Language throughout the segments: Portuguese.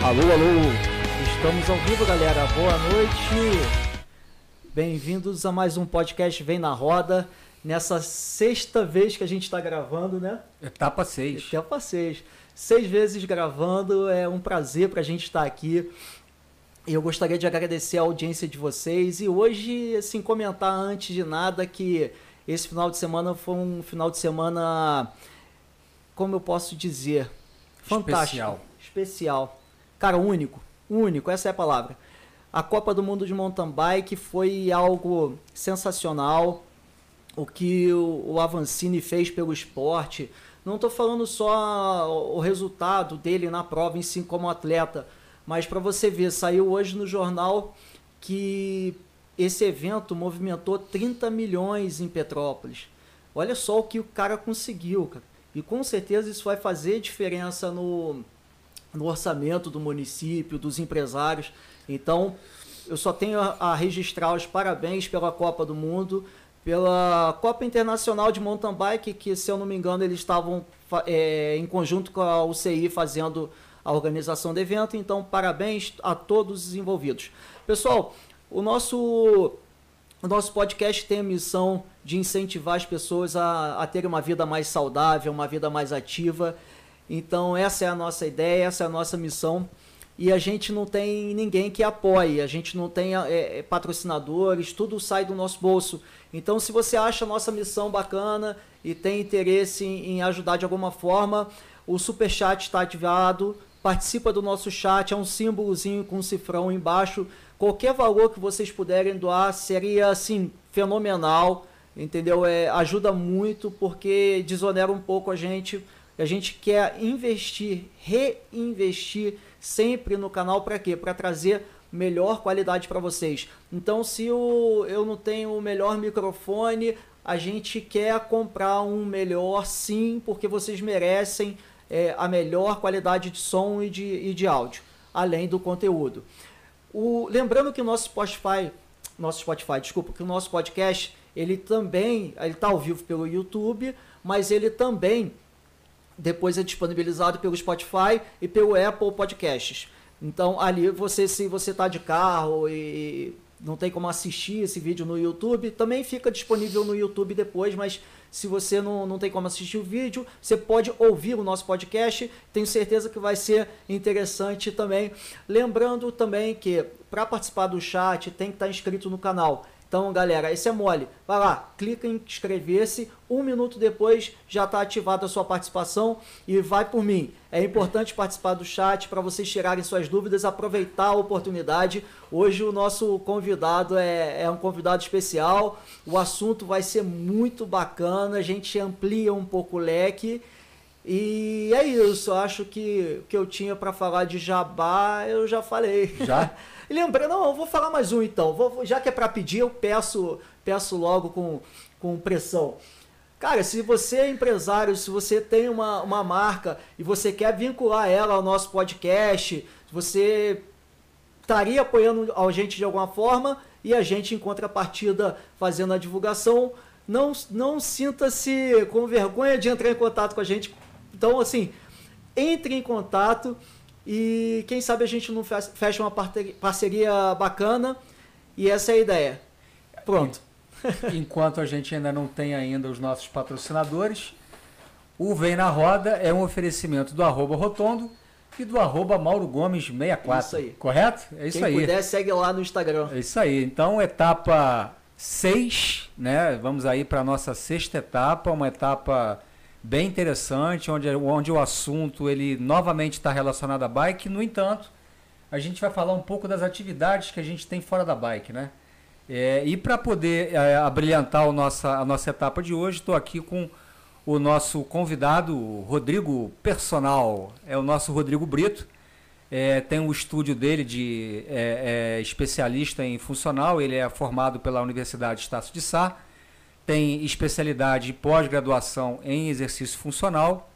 Alô, alô! Estamos ao vivo, galera. Boa noite! Bem-vindos a mais um podcast Vem na Roda. Nessa sexta vez que a gente está gravando, né? Etapa 6. Etapa 6. Seis vezes gravando, é um prazer para a gente estar aqui. E eu gostaria de agradecer a audiência de vocês e hoje, assim, comentar antes de nada que esse final de semana foi um final de semana, como eu posso dizer, fantástico. Especial. Especial. Cara, único. Único, essa é a palavra. A Copa do Mundo de Mountain Bike foi algo sensacional. O que o Avancini fez pelo esporte. Não estou falando só o resultado dele na prova em si como atleta, mas para você ver, saiu hoje no jornal que esse evento movimentou 30 milhões em Petrópolis. Olha só o que o cara conseguiu, cara. E com certeza isso vai fazer diferença no, no orçamento do município, dos empresários. Então, eu só tenho a, registrar os parabéns pela Copa do Mundo, pela Copa Internacional de Mountain Bike, que, se eu não me engano, eles estavam é, em conjunto com a UCI fazendo a organização do evento. Então, parabéns a todos os envolvidos. Pessoal, o nosso, o nosso podcast tem a missão de incentivar as pessoas a, a terem uma vida mais saudável, uma vida mais ativa. Então, essa é a nossa ideia, essa é a nossa missão. E a gente não tem ninguém que apoie, a gente não tem é, patrocinadores, tudo sai do nosso bolso. Então, se você acha a nossa missão bacana e tem interesse em, em ajudar de alguma forma, o super chat está ativado. Participa do nosso chat, é um símbolozinho com um cifrão embaixo. Qualquer valor que vocês puderem doar seria assim fenomenal, entendeu? É, ajuda muito porque desonera um pouco a gente. A gente quer investir, reinvestir sempre no canal para quê? Para trazer melhor qualidade para vocês. Então, se o, eu não tenho o melhor microfone, a gente quer comprar um melhor sim, porque vocês merecem é, a melhor qualidade de som e de, e de áudio, além do conteúdo. O, lembrando que o nosso Spotify, nosso Spotify, desculpa, que o nosso podcast, ele também, ele está ao vivo pelo YouTube, mas ele também depois é disponibilizado pelo Spotify e pelo Apple Podcasts. Então ali você, se você está de carro e não tem como assistir esse vídeo no YouTube, também fica disponível no YouTube depois, mas se você não, não tem como assistir o vídeo, você pode ouvir o nosso podcast. Tenho certeza que vai ser interessante também. Lembrando também que para participar do chat tem que estar inscrito no canal. Então, galera, esse é mole. Vai lá, clica em inscrever-se. Um minuto depois já está ativada a sua participação e vai por mim. É importante participar do chat para vocês tirarem suas dúvidas, aproveitar a oportunidade. Hoje o nosso convidado é, é um convidado especial. O assunto vai ser muito bacana. A gente amplia um pouco o leque. E é isso. Eu acho que o que eu tinha para falar de jabá eu já falei. Já? Lembrei, não, eu vou falar mais um então. Vou, já que é para pedir, eu peço, peço logo com, com pressão. Cara, se você é empresário, se você tem uma, uma marca e você quer vincular ela ao nosso podcast, você estaria apoiando a gente de alguma forma e a gente, em contrapartida, fazendo a divulgação, não, não sinta-se com vergonha de entrar em contato com a gente. Então, assim, entre em contato e quem sabe a gente não fecha uma parceria bacana e essa é a ideia. Pronto. Enquanto a gente ainda não tem ainda os nossos patrocinadores, o Vem na Roda é um oferecimento do arroba Rotondo e do arroba Mauro Gomes 64. Isso aí. Correto? É isso Quem aí. Quem puder, segue lá no Instagram. É isso aí. Então, etapa 6, né? Vamos aí para a nossa sexta etapa, uma etapa bem interessante, onde, onde o assunto ele novamente está relacionado à bike. No entanto, a gente vai falar um pouco das atividades que a gente tem fora da bike, né? É, e para poder é, abrilhantar nossa, a nossa etapa de hoje, estou aqui com o nosso convidado, Rodrigo Personal. É o nosso Rodrigo Brito. É, tem o um estúdio dele de é, é, especialista em funcional. Ele é formado pela Universidade Estácio de Sá tem especialidade pós-graduação em exercício funcional.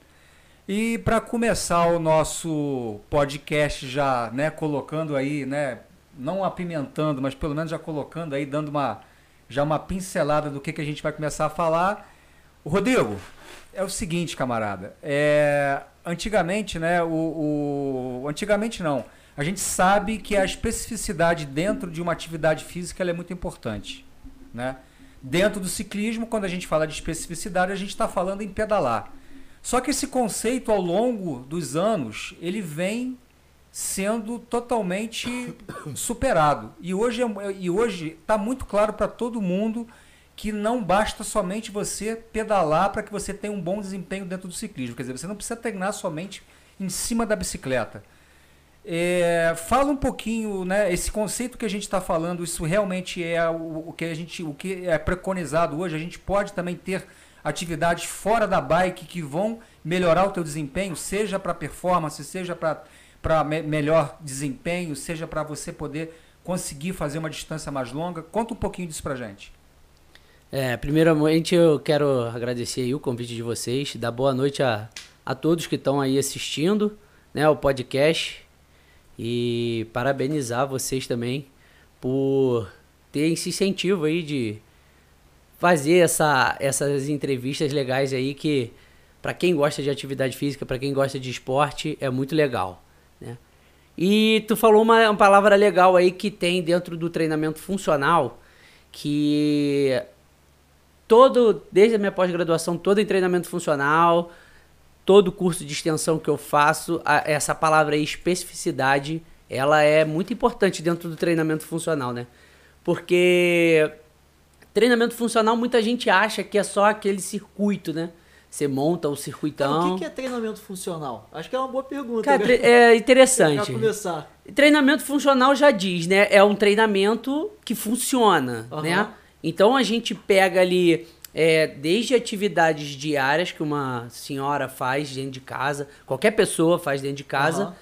E para começar o nosso podcast já, né, colocando aí, né, não apimentando, mas pelo menos já colocando aí, dando uma já uma pincelada do que, que a gente vai começar a falar. Rodrigo, é o seguinte, camarada. É, antigamente, né? O, o, antigamente não. A gente sabe que a especificidade dentro de uma atividade física é muito importante, né? Dentro do ciclismo, quando a gente fala de especificidade, a gente está falando em pedalar. Só que esse conceito, ao longo dos anos, ele vem sendo totalmente superado. E hoje é, e hoje está muito claro para todo mundo que não basta somente você pedalar para que você tenha um bom desempenho dentro do ciclismo. Quer dizer, você não precisa treinar somente em cima da bicicleta. É, fala um pouquinho, né? Esse conceito que a gente está falando, isso realmente é o, o, que a gente, o que é preconizado hoje. A gente pode também ter atividades fora da bike que vão melhorar o teu desempenho, seja para performance, seja para me, melhor desempenho, seja para você poder conseguir fazer uma distância mais longa. Conta um pouquinho disso para gente. É, primeiramente eu quero agradecer o convite de vocês, dar boa noite a, a todos que estão aí assistindo né, o podcast e parabenizar vocês também por ter esse incentivo aí de fazer essa, essas entrevistas legais aí que para quem gosta de atividade física, para quem gosta de esporte, é muito legal, né? E tu falou uma, uma palavra legal aí que tem dentro do treinamento funcional, que todo, desde a minha pós-graduação, todo em treinamento funcional, todo curso de extensão que eu faço, a, essa palavra aí, especificidade, ela é muito importante dentro do treinamento funcional, né? Porque treinamento funcional muita gente acha que é só aquele circuito, né? Você monta o circuitão. Cara, o que é treinamento funcional? Acho que é uma boa pergunta. Cara, né? é interessante. Pra começar. Treinamento funcional já diz, né? É um treinamento que funciona, uhum. né? Então a gente pega ali é, desde atividades diárias que uma senhora faz dentro de casa, qualquer pessoa faz dentro de casa, uhum.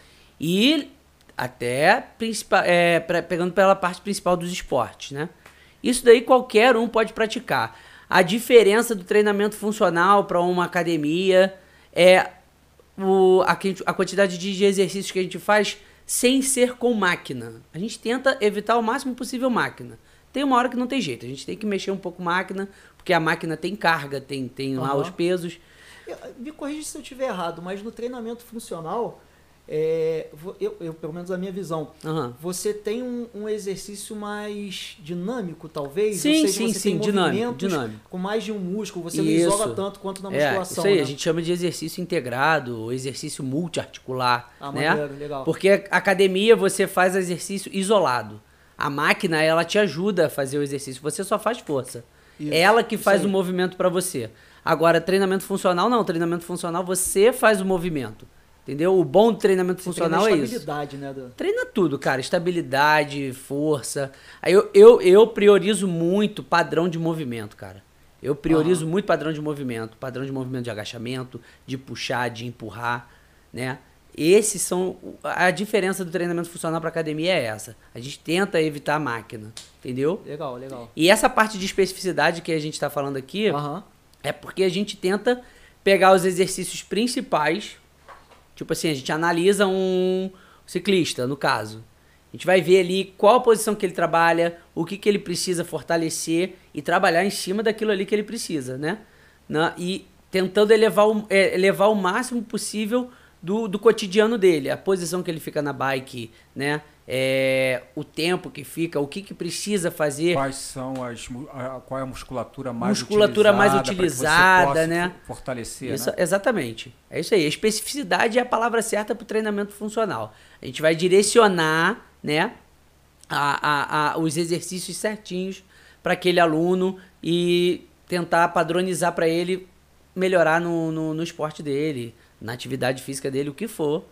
e até é, pra, pegando pela parte principal dos esportes, né? Isso daí qualquer um pode praticar. A diferença do treinamento funcional para uma academia é o, a, a quantidade de exercícios que a gente faz sem ser com máquina. A gente tenta evitar o máximo possível máquina. Tem uma hora que não tem jeito, a gente tem que mexer um pouco máquina, porque a máquina tem carga, tem, tem uhum. lá os pesos. Me corrija se eu estiver errado, mas no treinamento funcional, é, eu, eu, pelo menos a minha visão, uhum. você tem um, um, exercício mais dinâmico, talvez? Sim, seja, sim, sim, dinâmico, dinâmico. Com mais de um músculo, você isso. não isola tanto quanto na musculação. É, isso aí, né? a gente chama de exercício integrado, exercício multiarticular. Ah, né? Maneiro, legal. Porque academia você faz exercício isolado. A máquina, ela te ajuda a fazer o exercício, você só faz força. Isso, ela que faz o movimento para você. Agora, treinamento funcional não, treinamento funcional você faz o movimento. Entendeu? O bom treinamento você funcional é isso. Estabilidade, né? Treina tudo, cara. Estabilidade, força. Aí eu, eu, eu priorizo muito padrão de movimento, cara. Eu priorizo muito padrão de movimento. Padrão de movimento de agachamento, de puxar, de empurrar, né? Esses são. A diferença do treinamento funcional para academia é essa. A gente tenta evitar a máquina, entendeu? Legal, legal. E essa parte de especificidade que a gente está falando aqui uhum. é porque a gente tenta pegar os exercícios principais. Tipo assim, a gente analisa um ciclista, no caso. A gente vai ver ali qual a posição que ele trabalha, o que, que ele precisa fortalecer e trabalhar em cima daquilo ali que ele precisa, né? Na, e tentando elevar o, é, elevar o máximo possível do, do cotidiano dele, a posição que ele fica na bike, né? É, o tempo que fica, o que, que precisa fazer. Quais são as. A, qual é a musculatura mais musculatura utilizada? mais utilizada, né? Fortalecer. Isso, né? Exatamente. É isso aí. A especificidade é a palavra certa para o treinamento funcional. A gente vai direcionar, né? A, a, a os exercícios certinhos para aquele aluno e tentar padronizar para ele melhorar no, no, no esporte dele, na atividade física dele, o que for,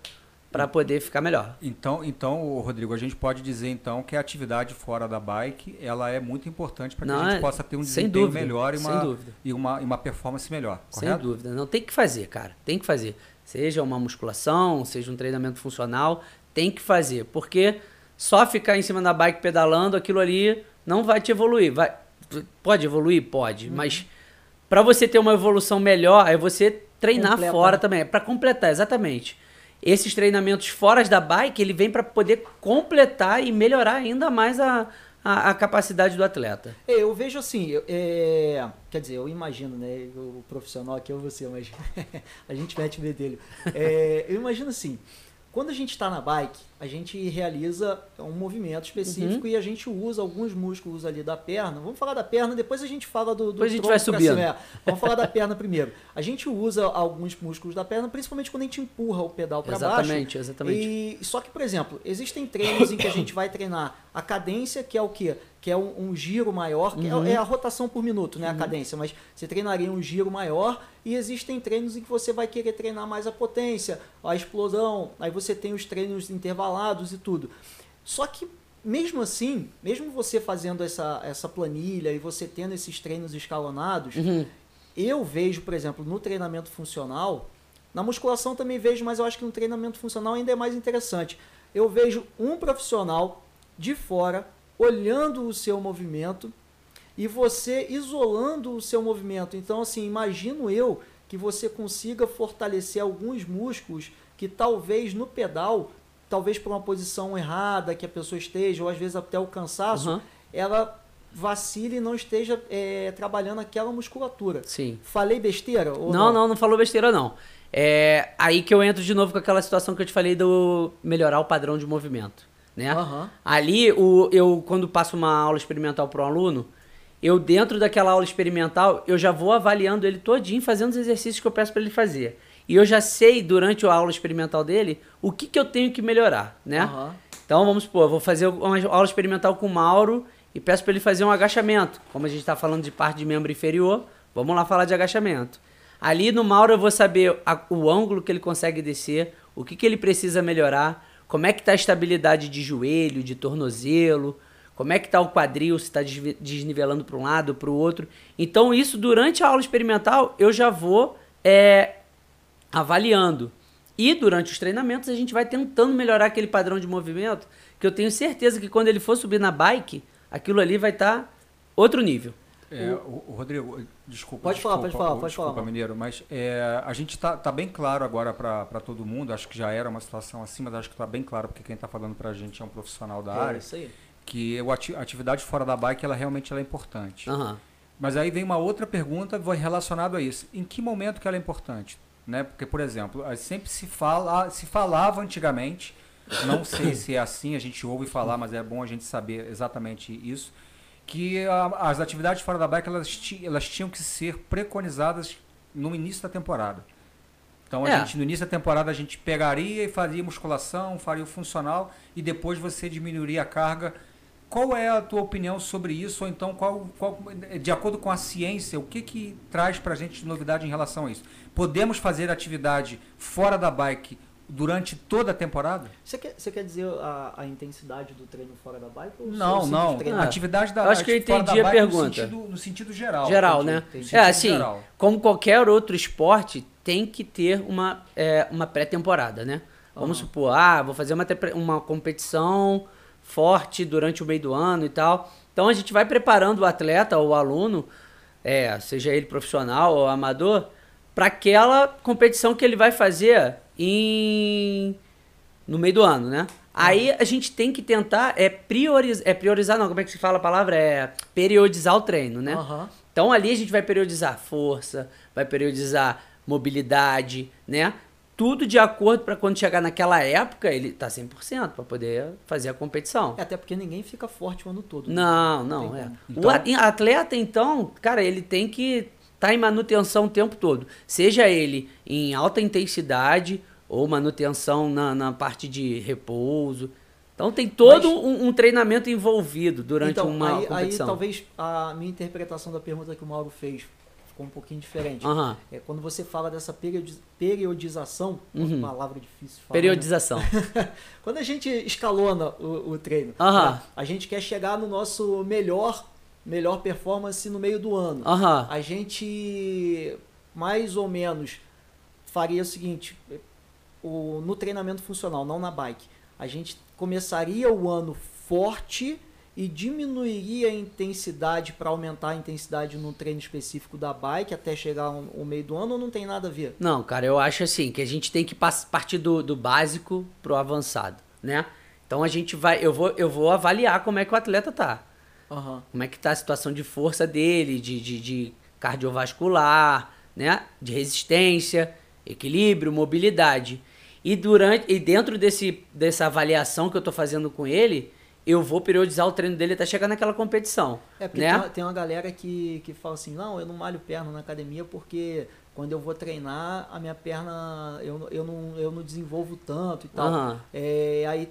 para poder ficar melhor. Então, então, Rodrigo, a gente pode dizer então que a atividade fora da bike, ela é muito importante para que Não, a gente é, possa ter um desempenho dúvida, melhor e uma, e uma, e uma performance melhor, correto? Sem dúvida. Não tem que fazer, cara. Tem que fazer. Seja uma musculação, seja um treinamento funcional, tem que fazer, porque só ficar em cima da bike pedalando, aquilo ali não vai te evoluir. Vai, pode evoluir? Pode, uhum. mas para você ter uma evolução melhor, é você treinar Completa. fora também, é para completar, exatamente. Esses treinamentos fora da bike, ele vem para poder completar e melhorar ainda mais a, a, a capacidade do atleta. É, eu vejo assim, é, quer dizer, eu imagino, né, o profissional aqui é você, mas a gente mete o bedelho. É, eu imagino assim, quando a gente está na bike, a gente realiza um movimento específico Uhum. e a gente usa alguns músculos ali da perna. Vamos falar da perna, depois a gente fala do, do Depois a gente vai subindo. cima, é. Vamos falar da perna primeiro. A gente usa alguns músculos da perna, principalmente quando a gente empurra o pedal para baixo. Exatamente, exatamente. E só que, por exemplo, existem treinos em que a gente vai treinar a cadência, que é o quê? Que é um, um giro maior, que é- Uhum. é, a rotação por minuto, né? A cadência, mas você treinaria um giro maior e existem treinos em que você vai querer treinar mais a potência, a explosão, aí você tem os treinos intervalados e tudo. Só que mesmo assim, mesmo você fazendo essa, essa planilha e você tendo esses treinos escalonados, Uhum. eu vejo, por exemplo, no treinamento funcional, na musculação também vejo, mas eu acho que no treinamento funcional ainda é mais interessante. Eu vejo um profissional de fora olhando o seu movimento e você isolando o seu movimento. Então, assim, imagino eu que você consiga fortalecer alguns músculos que talvez no pedal, talvez por uma posição errada que a pessoa esteja, ou às vezes até o cansaço, Aham. ela vacile e não esteja é, trabalhando aquela musculatura. Sim. Falei besteira? Ou Não, não, não falou besteira, não. É aí que eu entro de novo com aquela situação que eu te falei do melhorar o padrão de movimento, né? Aham. Ali, o, eu quando passo uma aula experimental para um aluno, eu dentro daquela aula experimental, eu já vou avaliando ele todinho, fazendo os exercícios que eu peço para ele fazer. E eu já sei, durante a aula experimental dele, o que, que eu tenho que melhorar, né? Aham. Então, vamos supor, eu vou fazer uma aula experimental com o Mauro e peço para ele fazer um agachamento. Como a gente está falando de parte de membro inferior, vamos lá falar de agachamento. Ali no Mauro eu vou saber a- o ângulo que ele consegue descer, o que, que ele precisa melhorar, como é que está a estabilidade de joelho, de tornozelo, como é que está o quadril, se está desnivelando para um lado para o outro. Então isso durante a aula experimental eu já vou é, avaliando. E durante os treinamentos a gente vai tentando melhorar aquele padrão de movimento, que eu tenho certeza que quando ele for subir na bike, aquilo ali vai estar outro nível. É, o, o Rodrigo, desculpa. Pode falar, desculpa, pode falar, pode desculpa, falar. Mineiro, mas é, a gente está tá bem claro agora para todo mundo, acho que já era uma situação assim, mas acho que está bem claro, porque quem está falando para a gente é um profissional da É área, isso aí. que a atividade fora da bike, ela realmente ela é importante. Aham. Mas aí vem uma outra pergunta vai relacionado a isso. Em que momento que ela é importante? Né? Porque, por exemplo, sempre se fala, se falava antigamente, não sei se é assim, a gente ouve falar, mas é bom a gente saber exatamente isso, que a- as atividades fora da bike elas, ti- elas tinham que ser preconizadas no início da temporada. Então a É. gente no início da temporada a gente pegaria e faria musculação, faria o funcional e depois você diminuiria a carga. Qual é a tua opinião sobre isso? Ou então, qual, qual- de acordo com a ciência, o que, que traz para a gente de novidade em relação a isso? Podemos fazer atividade fora da bike durante toda a temporada? Você quer, você quer dizer a, a intensidade do treino fora da bike? Não, não. Ah, atividade da eu acho que eu entendi a pergunta. No sentido, no sentido geral. Geral, Entendi, né? É, assim, geral. como qualquer outro esporte, tem que ter uma, é, uma pré-temporada, né? Vamos Aham. supor, ah, vou fazer uma, uma competição forte durante o meio do ano e tal. Então a gente vai preparando o atleta ou o aluno, é, seja ele profissional ou amador, para aquela competição que ele vai fazer em no meio do ano, né? Aí a gente tem que tentar é priorizar, é priorizar não, como é que se fala a palavra? É periodizar o treino, né? Aham. Então ali a gente vai periodizar força, vai periodizar mobilidade, né? Tudo de acordo para quando chegar naquela época ele tá 100% para poder fazer a competição. É, até porque ninguém fica forte o ano todo. né? Não, não, é. Então- O atleta, então, cara, ele tem que estar em manutenção o tempo todo. Seja ele em alta intensidade ou manutenção na, na parte de repouso. Então tem todo Mas- um, um treinamento envolvido durante então, uma aí, aí competição. talvez a minha interpretação da pergunta que o Mauro fez ficou um pouquinho diferente. É, quando você fala dessa periodi- periodização, Uhum. uma palavra difícil de falar, Periodização. né? Quando a gente escalona o, o treino, né, a gente quer chegar no nosso melhor, melhor performance no meio do ano. A gente mais ou menos faria o seguinte, o, no treinamento funcional, não na bike, a gente começaria o ano forte e diminuiria a intensidade para aumentar a intensidade no treino específico da bike até chegar o meio do ano ou não tem nada a ver? Não, cara, eu acho assim que a gente tem que partir do, do básico pro avançado, né? Então a gente vai, eu vou, eu vou avaliar como é que o atleta tá. Aham. Como é que tá a situação de força dele, de, de, de cardiovascular, né? De resistência, equilíbrio, mobilidade. E durante e dentro desse, dessa avaliação que eu tô fazendo com ele, eu vou periodizar o treino dele até chegar naquela competição. É, porque né? tem, uma, tem uma galera que, que fala assim, não, eu não malho perna na academia porque quando eu vou treinar, a minha perna eu, eu, não, eu não desenvolvo tanto e tal. Aham. É, aí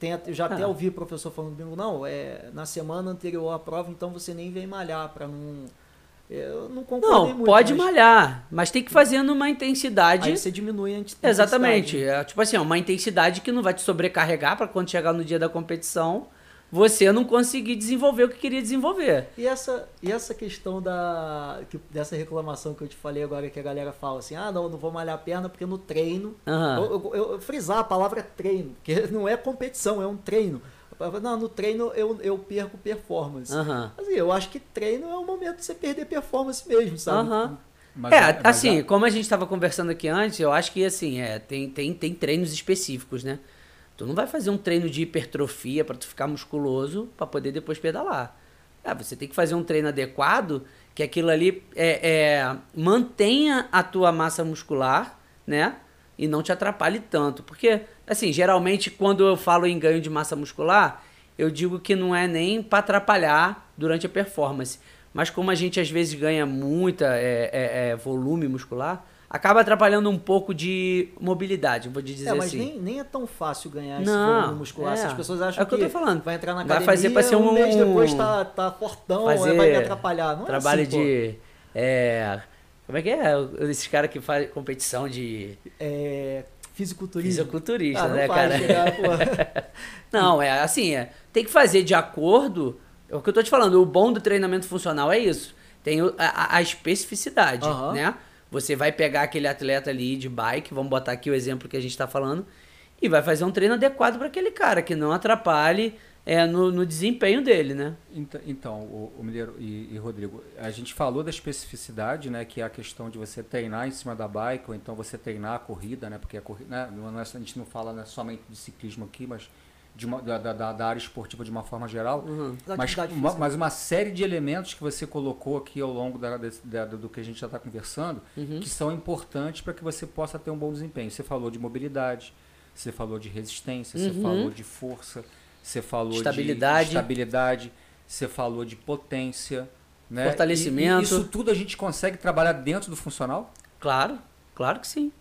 tem, até- já até Ah. ouvi o professor falando comigo, não, é, na semana anterior à prova, então você nem vem malhar para não. Eu não concordei Não, muito. pode mas malhar, mas tem que fazer numa intensidade. Aí você diminui a int- Exatamente. intensidade. É, tipo assim, é uma intensidade que não vai te sobrecarregar para quando chegar no dia da competição, você não conseguir desenvolver o que queria desenvolver. E essa, e essa questão da, que- dessa reclamação que eu te falei agora, que a galera fala assim, ah, não, não vou malhar a perna porque no treino. Aham. Eu, eu- eu frisar a palavra treino, porque não é competição, é um treino. Não, no treino eu, eu perco performance. Assim, eu acho que treino é o momento de você perder performance mesmo, sabe? Aham. Mas é, a- mas assim, a- como a gente estava conversando aqui antes, eu acho que assim, é, tem, tem, tem treinos específicos, né? Tu não vai fazer um treino de hipertrofia para tu ficar musculoso para poder depois pedalar. É, você tem que fazer um treino adequado que aquilo ali é, é, mantenha a tua massa muscular, né? E não te atrapalhe tanto. Porque, assim, geralmente quando eu falo em ganho de massa muscular, eu digo que não é nem para atrapalhar durante a performance. Mas como a gente às vezes ganha muita é, é, é, volume muscular, acaba atrapalhando um pouco de mobilidade, vou te dizer É, mas assim. nem, nem é tão fácil ganhar esse Não, volume muscular. Se é. as pessoas acham É o que eu tô que falando. vai entrar na Vai academia, fazer pra ser um, um- mês depois tá, tá fortão, fazer vai me atrapalhar. Não trabalho é assim, de é, como é que é esses caras que fazem competição de É, fisiculturismo. fisiculturista, Ah, não né, cara? chegar. Não, é assim, é, tem que fazer de acordo. É o que eu tô te falando, o bom do treinamento funcional é isso. Tem a, a especificidade, Aham. né? Você vai pegar aquele atleta ali de bike, vamos botar aqui o exemplo que a gente tá falando, e vai fazer um treino adequado para aquele cara, que não atrapalhe é, no, no desempenho dele, né? Ent- Então, o, o Mineiro e, e Rodrigo, a gente falou da especificidade, né, que é a questão de você treinar em cima da bike, ou então você treinar a corrida, né, porque a corrida, né, não é- a gente não fala né, somente de ciclismo aqui, mas de uma, da, da, da área esportiva de uma forma geral. Uhum. Mas uma, mas uma série de elementos que você colocou aqui ao longo da, da- do que a gente já está conversando, Uhum. que são importantes para que você possa ter um bom desempenho. Você falou de mobilidade, você falou de resistência, você Uhum. falou de força, você falou Estabilidade. de estabilidade, você falou de potência, né? Fortalecimento. E, e isso tudo a gente consegue trabalhar dentro do funcional? Claro, claro que sim.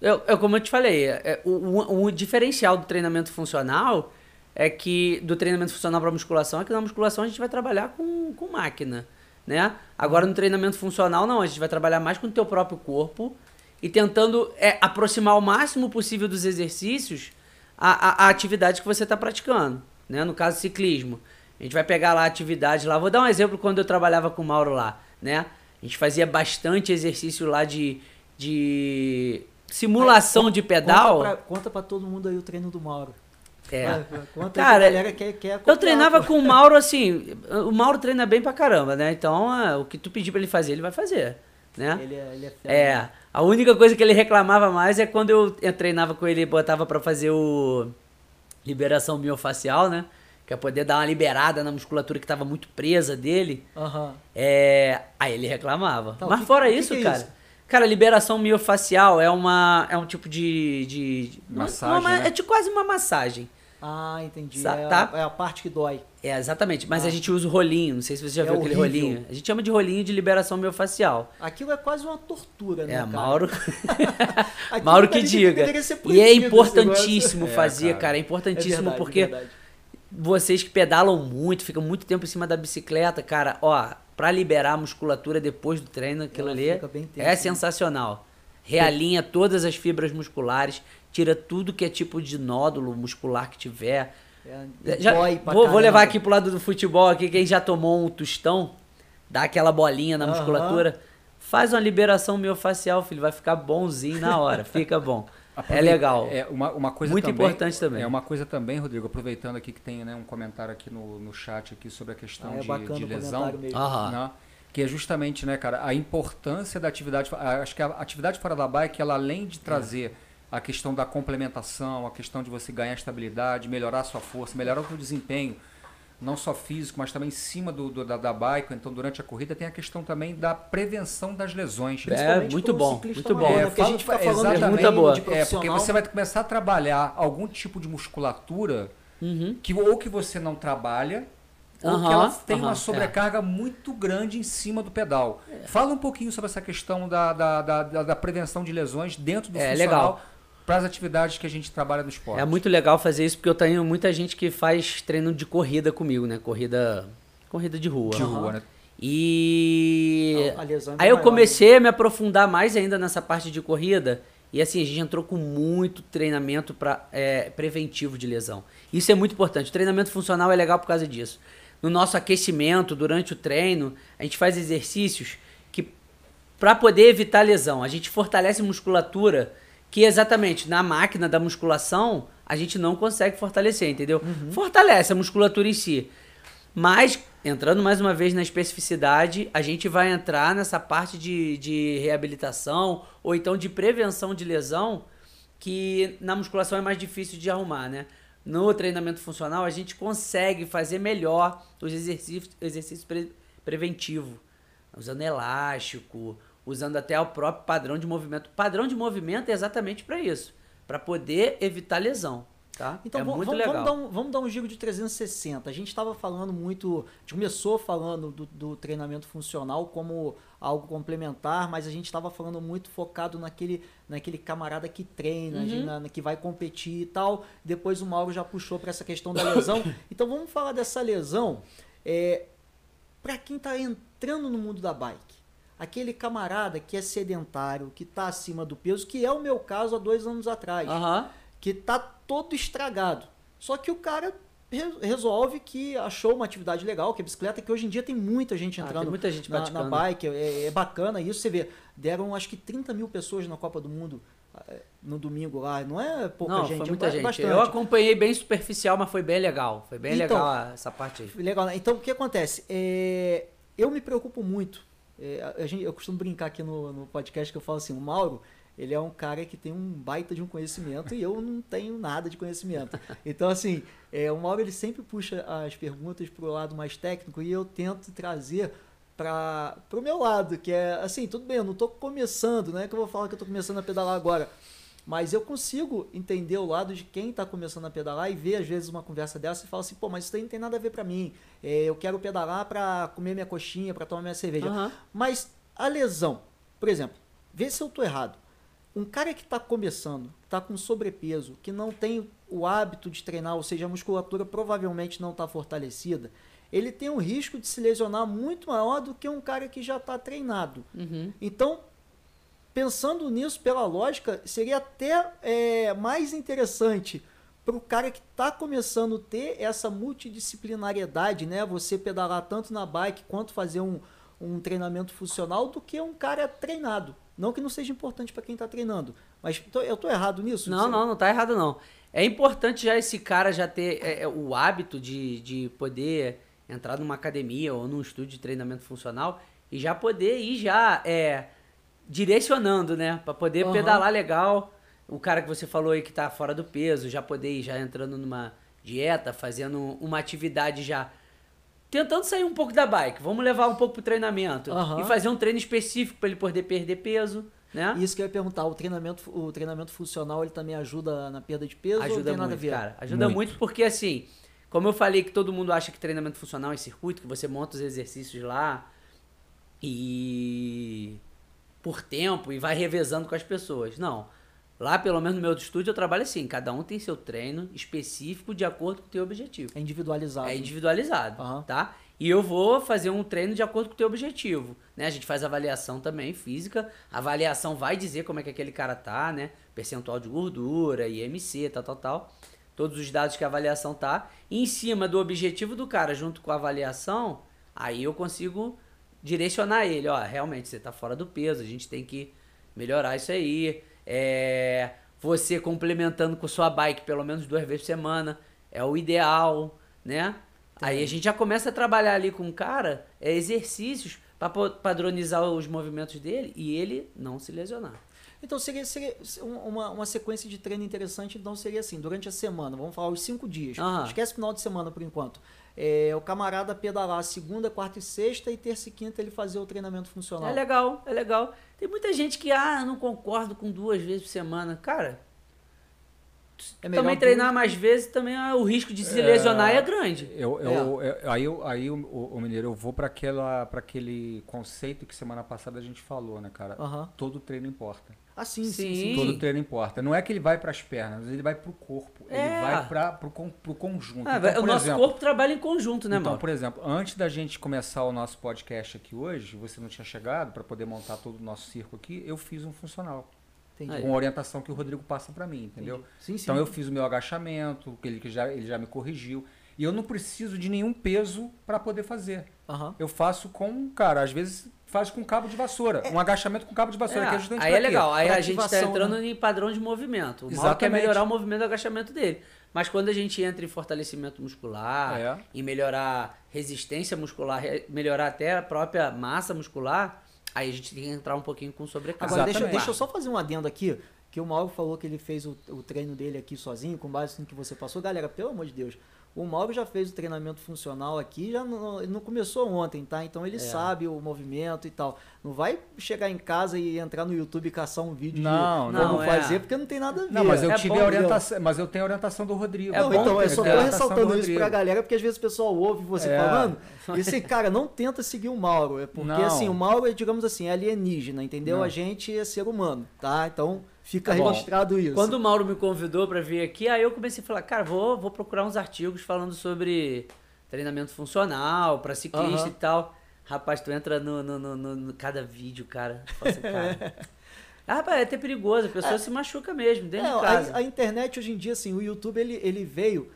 Eu, eu, como eu te falei, é, é, o, o- o diferencial do treinamento funcional é que do treinamento funcional para musculação é que na musculação a gente vai trabalhar com, com máquina, né? Agora no treinamento funcional não, a gente vai trabalhar mais com o teu próprio corpo e tentando é, aproximar o máximo possível dos exercícios a, a, a atividade que você está praticando, né? No caso ciclismo, a gente vai pegar lá a atividade lá. Vou dar um exemplo quando eu trabalhava com o Mauro lá, né? A gente fazia bastante exercício lá de, de simulação de pedal. Conta pra, conta pra todo mundo aí o treino do Mauro. É. Vai, Conta Cara, galera quer, quer Eu copiar, treinava pô. com o Mauro assim. O Mauro treina bem pra caramba, né? Então, é, o que tu pedir pra ele fazer, ele vai fazer, né? Ele é, ele é É? A única coisa que ele reclamava mais é quando eu, eu treinava com ele e botava pra fazer o liberação miofacial, né? Que é poder dar uma liberada na musculatura que tava muito presa dele. Aham. É, aí ele reclamava. Tá, o Mas que- fora que isso, que é cara. isso? Cara, liberação miofacial é uma é um tipo de, de de- Massagem, uma- né? é tipo quase uma massagem. Ah, entendi. Sa- é, tá? a, é a parte que dói. É, exatamente. Mas Ah. a gente usa o rolinho. Não sei se você já É viu aquele horrível. rolinho. A gente chama de rolinho de liberação miofacial. Aquilo é quase uma tortura, né, É, cara? Mauro, Mauro que diga. E é importantíssimo É, fazer, cara. cara. É negócio. importantíssimo É verdade, porque é verdade. vocês que pedalam muito, ficam muito tempo em cima da bicicleta, cara, ó, pra liberar a musculatura depois do treino, aquilo Ela ali fica bem tensa, é né? sensacional. Realinha todas as fibras musculares, tira tudo que é tipo de nódulo muscular que tiver. É, Já- dói pra vou, vou levar aqui pro lado do futebol aqui, quem já tomou um tostão, dá aquela bolinha na Aham. musculatura, faz uma liberação miofacial, filho, vai ficar bonzinho na hora, fica bom. É legal. É uma, uma coisa Muito também, importante também. É uma coisa também, Rodrigo, aproveitando aqui que tem né, um comentário aqui no, no chat aqui sobre a questão Ah, é de, de lesão. Aham. né? Que é justamente, né, cara, a importância da atividade. Acho que a atividade fora da bike, ela além É. de trazer a questão da complementação, a questão de você ganhar estabilidade, melhorar a sua força, melhorar o seu desempenho não só físico, mas também em cima do, do da, da bike, então durante a corrida tem a questão também da prevenção das lesões. É, muito bom, muito bom. É, porque a gente fica falando exatamente, muito boa. É, porque você vai começar a trabalhar algum tipo de musculatura Uhum. que ou que você não trabalha ou Aham, que ela tem aham, uma é. sobrecarga muito grande em cima do pedal. Fala um pouquinho sobre essa questão da, da, da, da- da prevenção de lesões dentro do É, funcional legal. Para as atividades que a gente trabalha no esporte. É muito legal fazer isso porque eu tenho muita gente que faz treino de corrida comigo, né? Corrida, corrida de rua. de rua, né? E lesão é aí eu maior, comecei a me aprofundar mais ainda nessa parte de corrida. E assim, a gente entrou com muito treinamento pra, é, preventivo de lesão. Isso é muito importante. O treinamento funcional é legal por causa disso. No nosso aquecimento, durante o treino, a gente faz exercícios que para poder evitar lesão, a gente fortalece musculatura que exatamente na máquina da musculação a gente não consegue fortalecer, entendeu? Fortalece a musculatura em si. Mas, entrando mais uma vez na especificidade, a gente vai entrar nessa parte de, de reabilitação ou então de prevenção de lesão, que na musculação é mais difícil de arrumar, né? No treinamento funcional, a gente consegue fazer melhor os exercícios, exercícios pre, preventivo, usando elástico, usando até o próprio padrão de movimento. O padrão de movimento é exatamente para isso, para poder evitar lesão, tá? Então é vamos, vamos- vamos dar um, vamos dar um giro de 360. A gente estava falando muito, a gente começou falando do, do treinamento funcional como algo complementar, mas a gente estava falando muito focado naquele, naquele camarada que treina, Uhum. na- que vai competir e tal. Depois o Mauro já puxou para essa questão da lesão. Então vamos falar dessa lesão é, para quem está entrando no mundo da bike. Aquele camarada que é sedentário, que está acima do peso, que é o meu caso há dois anos atrás Aham. que tá todo estragado. Só que o cara re- resolve que achou uma atividade legal, que é bicicleta, que hoje em dia tem muita gente Ah, entrando tem muita gente na, na bike, é, é bacana isso. Você vê, deram acho que 30 mil pessoas na Copa do Mundo eh, no domingo lá. Não é pouca Não, gente, foi é muita ba- gente. bastante. Eu acompanhei bem superficial, mas foi bem legal. Foi bem Então, legal essa parte aí. Legal, né? Então, o que acontece? É, eu me preocupo muito. É, gente, eu costumo brincar aqui no, no podcast que eu falo assim, o Mauro, ele é um cara que tem um baita de um conhecimento e eu não tenho nada de conhecimento. Então, assim, é, o Mauro ele sempre puxa as perguntas para o lado mais técnico e eu tento trazer para o meu lado, que é assim, tudo bem, eu não estou começando, não é que eu vou falar que eu estou começando a pedalar agora, mas eu consigo entender o lado de quem está começando a pedalar e ver às vezes uma conversa dessa e fala assim, pô, mas isso daí não tem nada a ver para mim. É, eu quero pedalar para comer minha coxinha, para tomar minha cerveja. Aham. Mas a lesão, por exemplo, vê se eu tô errado. Um cara que está começando, está com sobrepeso, que não tem o hábito de treinar, ou seja, a musculatura provavelmente não está fortalecida, ele tem um risco de se lesionar muito maior do que um cara que já está treinado. Uhum. Então, pensando nisso pela lógica, seria até é, mais interessante para o cara que está começando a ter essa multidisciplinariedade, né? Você pedalar tanto na bike quanto fazer um, um treinamento funcional do que um cara treinado. Não que não seja importante para quem está treinando, mas tô- eu tô errado nisso? Não, não, não tá errado não. É importante já esse cara já ter é, é, o hábito de, de poder entrar numa academia ou num estúdio de treinamento funcional e já poder ir já é, direcionando, né? Pra poder Aham. pedalar legal. O cara que você falou aí que tá fora do peso, já poder ir já entrando numa dieta, fazendo uma atividade já tentando sair um pouco da bike. Vamos levar um pouco pro treinamento Aham. e fazer um treino específico para ele poder perder peso, né? Isso que eu ia perguntar, o treinamento, o treinamento funcional ele também ajuda na perda de peso Ajuda tem nada a muito, ver? cara. Ajuda muito. Muito. porque, assim, como eu falei que todo mundo acha que treinamento funcional é circuito, que você monta os exercícios lá e por tempo e vai revezando com as pessoas. Não. Lá, pelo menos no meu estúdio, eu trabalho assim. Cada um tem seu treino específico de acordo com o teu objetivo. É individualizado. É individualizado, Aham. tá? E eu vou fazer um treino de acordo com o teu objetivo, né? A gente faz avaliação também física. A avaliação vai dizer como é que aquele cara tá, né? Percentual de gordura, IMC, tal, tal, tal. Todos os dados que a avaliação tá. E em cima do objetivo do cara, junto com a avaliação, aí eu consigo direcionar ele. Ó, realmente você tá fora do peso, a gente tem que melhorar isso aí. É, você complementando com sua bike pelo menos duas vezes por semana é o ideal, né? Aí a gente já começa a trabalhar ali com o cara é, exercícios para padronizar os movimentos dele e ele não se lesionar. Então seria, seria uma, uma sequência de treino interessante, então seria assim, durante a semana, vamos falar os cinco dias. Aham. Esquece o final de semana por enquanto. É, o camarada pedalar segunda, quarta e sexta e terça e quinta ele fazer o treinamento funcional. É legal, é legal. Tem muita gente que, ah, não concordo com duas vezes por semana. Cara, É melhor também treinar mais vezes, também ah, o risco de se lesionar é grande. Eu, eu, eu- aí, eu, aí o, o, o Mineiro, eu vou para aquele conceito que semana passada a gente falou, né, cara? Todo treino importa. Ah, sim, sim, Sim. Todo treino importa. Não é que ele vai para as pernas, ele vai para o corpo. Ele É. vai para o conjunto. Ah, Então, o nosso exemplo, corpo trabalha em conjunto, né, então, mano? por exemplo, antes da gente começar o nosso podcast aqui hoje, você não tinha chegado para poder montar todo o nosso circo aqui, eu fiz um funcional. Entendi. Com a orientação que o Rodrigo passa para mim, entendeu? Sim, sim. Então eu fiz o meu agachamento, que ele, que já, ele já me corrigiu. E eu não preciso de nenhum peso para poder fazer. Aham. Eu faço com, cara, às vezes faz com cabo de vassoura. Um agachamento com cabo de vassoura, É, que é justamente aí pra é legal, aí Pra a gente tá ativação, entrando né? em padrão de movimento. O Mauro quer Exatamente. melhorar o movimento do agachamento dele. Mas quando a gente entra em fortalecimento muscular, É. em melhorar resistência muscular, melhorar até a própria massa muscular, aí a gente tem que entrar um pouquinho com sobrecarga. Agora, deixa, deixa eu só fazer um adendo aqui, que o Mauro falou que ele fez o, o treino dele aqui sozinho, com base no que você passou. Galera, pelo amor de Deus, o Mauro já fez o treinamento funcional aqui, já não, não começou ontem, tá? Então ele É. sabe o movimento e tal. Não vai chegar em casa e entrar no YouTube e caçar um vídeo Não, de não, como é. fazer, porque não tem nada a ver. Não, mas eu É tive bom, a orientação, mas eu tenho a orientação do Rodrigo. É Não, bom então, eu só tô ressaltando isso pra galera, porque às vezes o pessoal ouve você É. falando. E assim, cara, não tenta seguir o Mauro. É porque Não. assim, o Mauro é, digamos assim, é alienígena, entendeu? Não. A gente é ser humano, tá? Então fica Tá bom. registrado isso. Quando o Mauro me convidou pra vir aqui, aí eu comecei a falar, cara, vou, vou procurar uns artigos falando sobre treinamento funcional pra ciclista Aham. e tal. Rapaz, tu entra no, no, no, no- no- cada vídeo, cara. assim, cara. Ah, rapaz, é até perigoso, a pessoa se machuca mesmo, dentro É, de casa. a, a internet hoje em dia, assim, o YouTube ele, ele veio,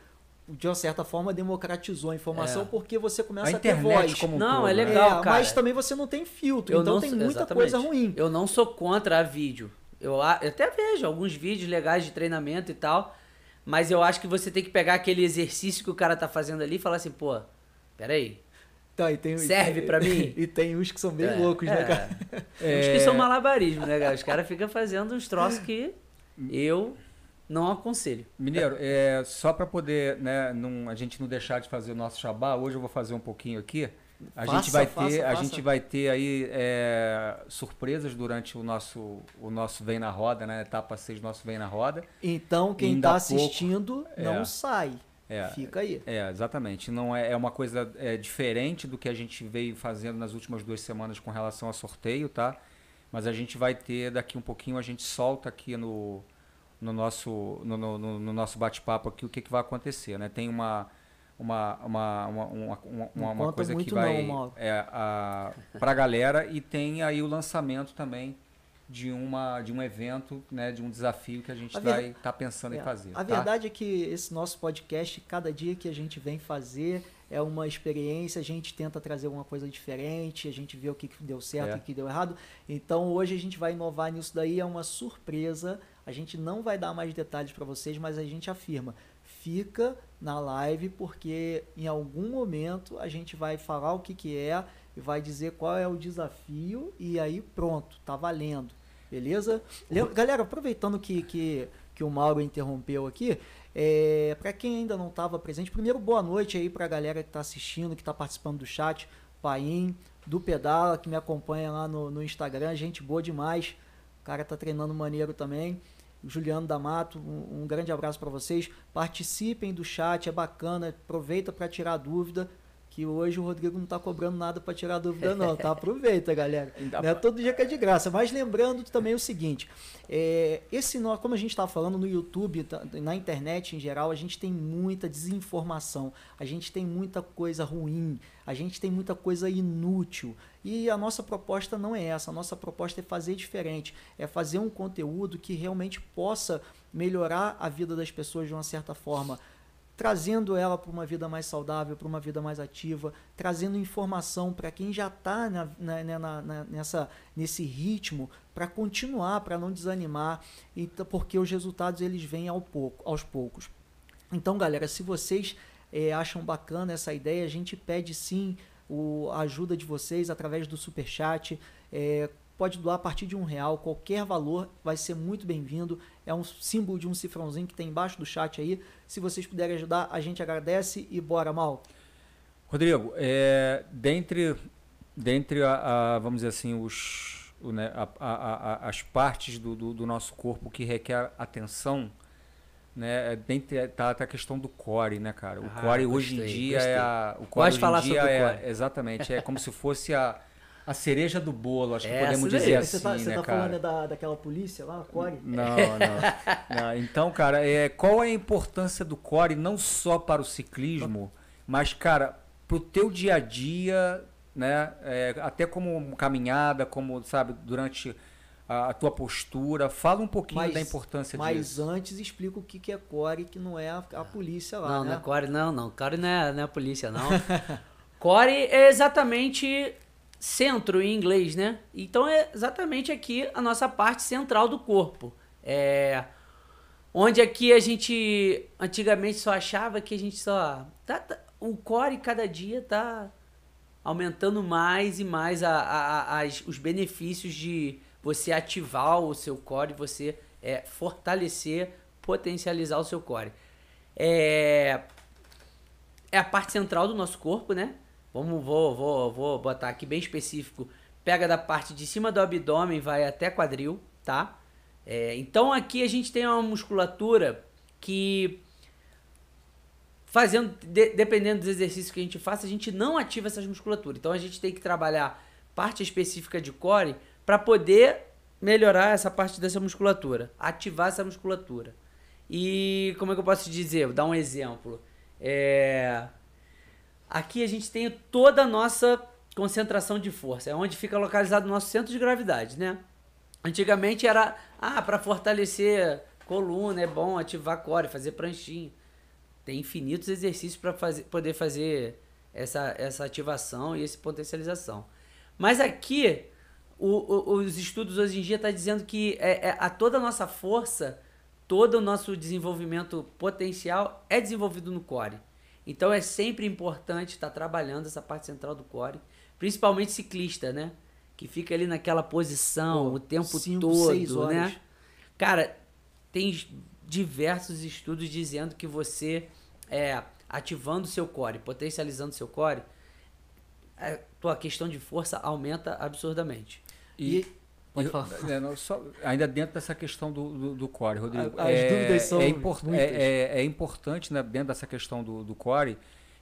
de uma certa forma, democratizou a informação É. porque você começa A a, ter voz. como um Não, todo, é né? legal. É, cara. Mas também você não tem filtro, Eu então não tem muita exatamente. coisa ruim. Eu não sou contra a vídeo. Eu, eu até vejo alguns vídeos legais de treinamento e tal, mas eu acho que você tem que pegar aquele exercício que o cara tá fazendo ali e falar assim, pô, peraí, Tá, e tem, Serve pra mim? E tem uns que são bem É, loucos, né, é. cara? Uns que são malabarismo, né, cara? Os caras ficam fazendo uns troços que eu não aconselho. Mineiro, é, só para poder, né, não, a gente não deixar de fazer o nosso jabá, hoje eu vou fazer um pouquinho aqui. A Faça, gente vai faça, ter, a faça. gente vai ter aí é, surpresas durante o nosso, o nosso Vem na Roda, né? Etapa 6 do nosso Vem na Roda. Então, quem Ainda tá há pouco, assistindo, não é. sai. É, Fica aí. É, exatamente. Não é, é uma coisa é, diferente do que a gente veio fazendo nas últimas duas semanas com relação a sorteio, tá? Mas a gente vai ter daqui um pouquinho, a gente solta aqui no, no nosso, no, no- no- no nosso bate-papo aqui o que, que vai acontecer, né? Tem uma uma, uma, uma, uma, uma, uma coisa que vai não, é, a, pra galera e tem aí o lançamento também de, uma, de um evento, né? De um desafio que a gente A ver- vai estar pensando em É, fazer. A tá? verdade é que esse nosso podcast, cada dia que a gente vem fazer, é uma experiência, a gente tenta trazer alguma coisa diferente, a gente vê o que deu certo É. e o que deu errado. Então hoje a gente vai inovar nisso daí, é uma surpresa. A gente não vai dar mais detalhes para vocês, mas a gente afirma. Fica na live porque em algum momento a gente vai falar o que, que é e vai dizer qual é o desafio e aí pronto, tá valendo. Beleza? Lem- Galera, aproveitando que, que, que o Mauro interrompeu aqui, é, para quem ainda não estava presente, primeiro boa noite aí para a galera que está assistindo, que está participando do chat, Paim, do Pedala, que me acompanha lá no, no Instagram, gente boa demais, o cara tá treinando maneiro também. Juliano D'Amato, um, um grande abraço para vocês. Participem do chat, é bacana, aproveita para tirar dúvida, que hoje o Rodrigo não tá cobrando nada para tirar dúvida não, tá? Aproveita, galera. Não é todo dia que é de graça. Mas lembrando também o seguinte: é, esse como a gente estava falando no YouTube, tá, na internet em geral, a gente tem muita desinformação, a gente tem muita coisa ruim, a gente tem muita coisa inútil. E a nossa proposta não é essa. A nossa proposta é fazer diferente, é fazer um conteúdo que realmente possa melhorar a vida das pessoas de uma certa forma trazendo ela para uma vida mais saudável, para uma vida mais ativa, trazendo informação para quem já está na, na- na- na- nessa, nesse ritmo, para continuar, para não desanimar, então, porque os resultados eles vêm ao pouco, aos poucos. Então, galera, se vocês eh, acham bacana essa ideia, a gente pede sim o, a ajuda de vocês através do Superchat. É, pode doar a partir de um real, qualquer valor vai ser muito bem-vindo. É um símbolo de um cifrãozinho que tem embaixo do chat aí. Se vocês puderem ajudar, a gente agradece e bora, Mal. Rodrigo, é, dentre, dentre a, a, vamos dizer assim, os, o, né, a, a, as partes do, do, do, nosso corpo que requer atenção, né, dentre, tá, tá a questão do core, né, cara? O ah, core gostei, hoje em dia gostei. é a, o core Pode falar dia sobre é, o core. exatamente, é como se fosse a a cereja do bolo, acho que é, podemos dizer assim, você tá, você né, tá cara? falando da, daquela polícia lá, core? Não, não, não. Então, cara, é, qual é a importância do core não só para o ciclismo, mas, cara, pro teu dia a dia, né? É, até como caminhada, como, sabe, durante a, a tua postura. Fala um pouquinho mas, da importância mas disso. Mas antes explica o que, que é core, que não é a, a polícia lá, Não, né? não é core, não, não. Core não é, não é a polícia, não. core é exatamente centro em inglês, né? Então é exatamente aqui a nossa parte central do corpo. É onde aqui a gente antigamente só achava que a gente só tá, tá, o core cada dia tá aumentando mais e mais a, a, a, as, os benefícios de você ativar o seu core, você é, fortalecer, potencializar o seu core. É, é a parte central do nosso corpo, né? Vamos, vou, vou, vou botar aqui bem específico. Pega da parte de cima do abdômen, vai até quadril, tá? É, então aqui a gente tem uma musculatura que fazendo, de, dependendo dos exercícios que a gente faça, a gente não ativa essas musculaturas. Então a gente tem que trabalhar parte específica de core para poder melhorar essa parte dessa musculatura, ativar essa musculatura. E como é que eu posso dizer? Vou dar um exemplo. É, Aqui a gente tem toda a nossa concentração de força, é onde fica localizado o nosso centro de gravidade, né? Antigamente era, ah, para fortalecer coluna, é bom ativar core, fazer pranchinha. Tem infinitos exercícios para fazer, poder fazer essa, essa ativação e essa potencialização. Mas aqui, o, o, os estudos hoje em dia estão tá dizendo que é, é, a toda a nossa força, todo o nosso desenvolvimento potencial é desenvolvido no core. Então é sempre importante estar trabalhando essa parte central do core, principalmente ciclista, né? Que fica ali naquela posição Pô, o tempo cinco, todo, né? Cara, tem diversos estudos dizendo que você é ativando seu core, potencializando seu core, a tua questão de força aumenta absurdamente. E Pode falar. É, não, só, ainda dentro dessa questão do, do, do core, Rodrigo. As é, dúvidas são é, import, é, é, é, importante, né, dentro dessa questão do, do core,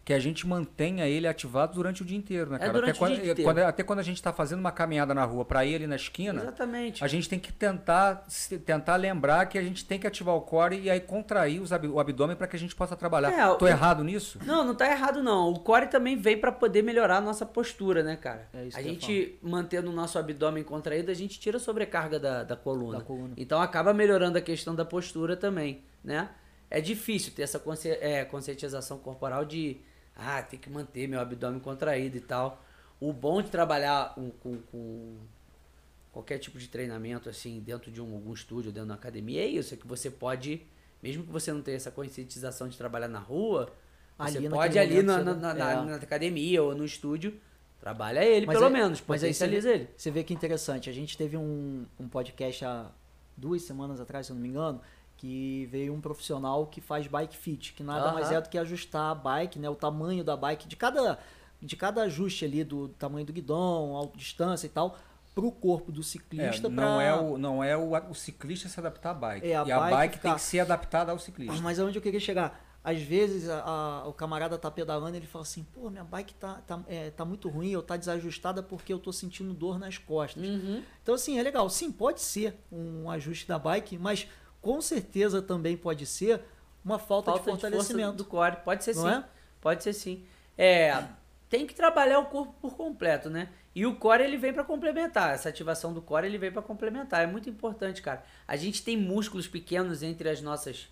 que a gente mantenha ele ativado durante o dia inteiro, né, é cara? É até, quando, quando, até quando a gente está fazendo uma caminhada na rua para ir ali na esquina, Exatamente. a gente tem que tentar, tentar lembrar que a gente tem que ativar o core e aí contrair os, o abdômen para que a gente possa trabalhar. É, Tô o... errado nisso? Não, não tá errado não. O core também vem para poder melhorar a nossa postura, né, cara? É a gente mantendo o nosso abdômen contraído, a gente tira a sobrecarga da, da coluna. da, coluna. Então acaba melhorando a questão da postura também, né? É difícil ter essa consci... é, conscientização corporal de ah, tem que manter meu abdômen contraído e tal. O bom de trabalhar um, com, com, qualquer tipo de treinamento, assim, dentro de um, algum estúdio, dentro de uma academia, é isso, é que você pode, mesmo que você não tenha essa conscientização de trabalhar na rua, você ali pode ali na, na, na, é. na, academia ou no estúdio, trabalha ele, mas pelo é, menos, potencializa ele. Você vê que interessante, a gente teve um, um podcast há duas semanas atrás, se eu não me engano, que veio um profissional que faz bike fit, que nada mais é do que ajustar a bike, né, o tamanho da bike, de cada, de cada ajuste ali do tamanho do guidão, a distância e tal, para o corpo do ciclista. É, não, pra... é o, não é o, o ciclista se adaptar à bike. É, a e bike a bike ficar... tem que ser adaptada ao ciclista. Mas aonde eu queria chegar? Às vezes a, a, o camarada tá pedalando e ele fala assim, pô, minha bike tá, tá, é, tá muito ruim, ou tá desajustada porque eu tô sentindo dor nas costas. Uhum. Então, assim, é legal. Sim, pode ser um ajuste da bike, mas com certeza também pode ser uma falta, falta de fortalecimento de do core. Pode ser sim. É? Pode ser sim. É, tem que trabalhar o corpo por completo, né? E o core ele vem para complementar. Essa ativação do core ele vem para complementar. É muito importante, cara. A gente tem músculos pequenos entre as nossas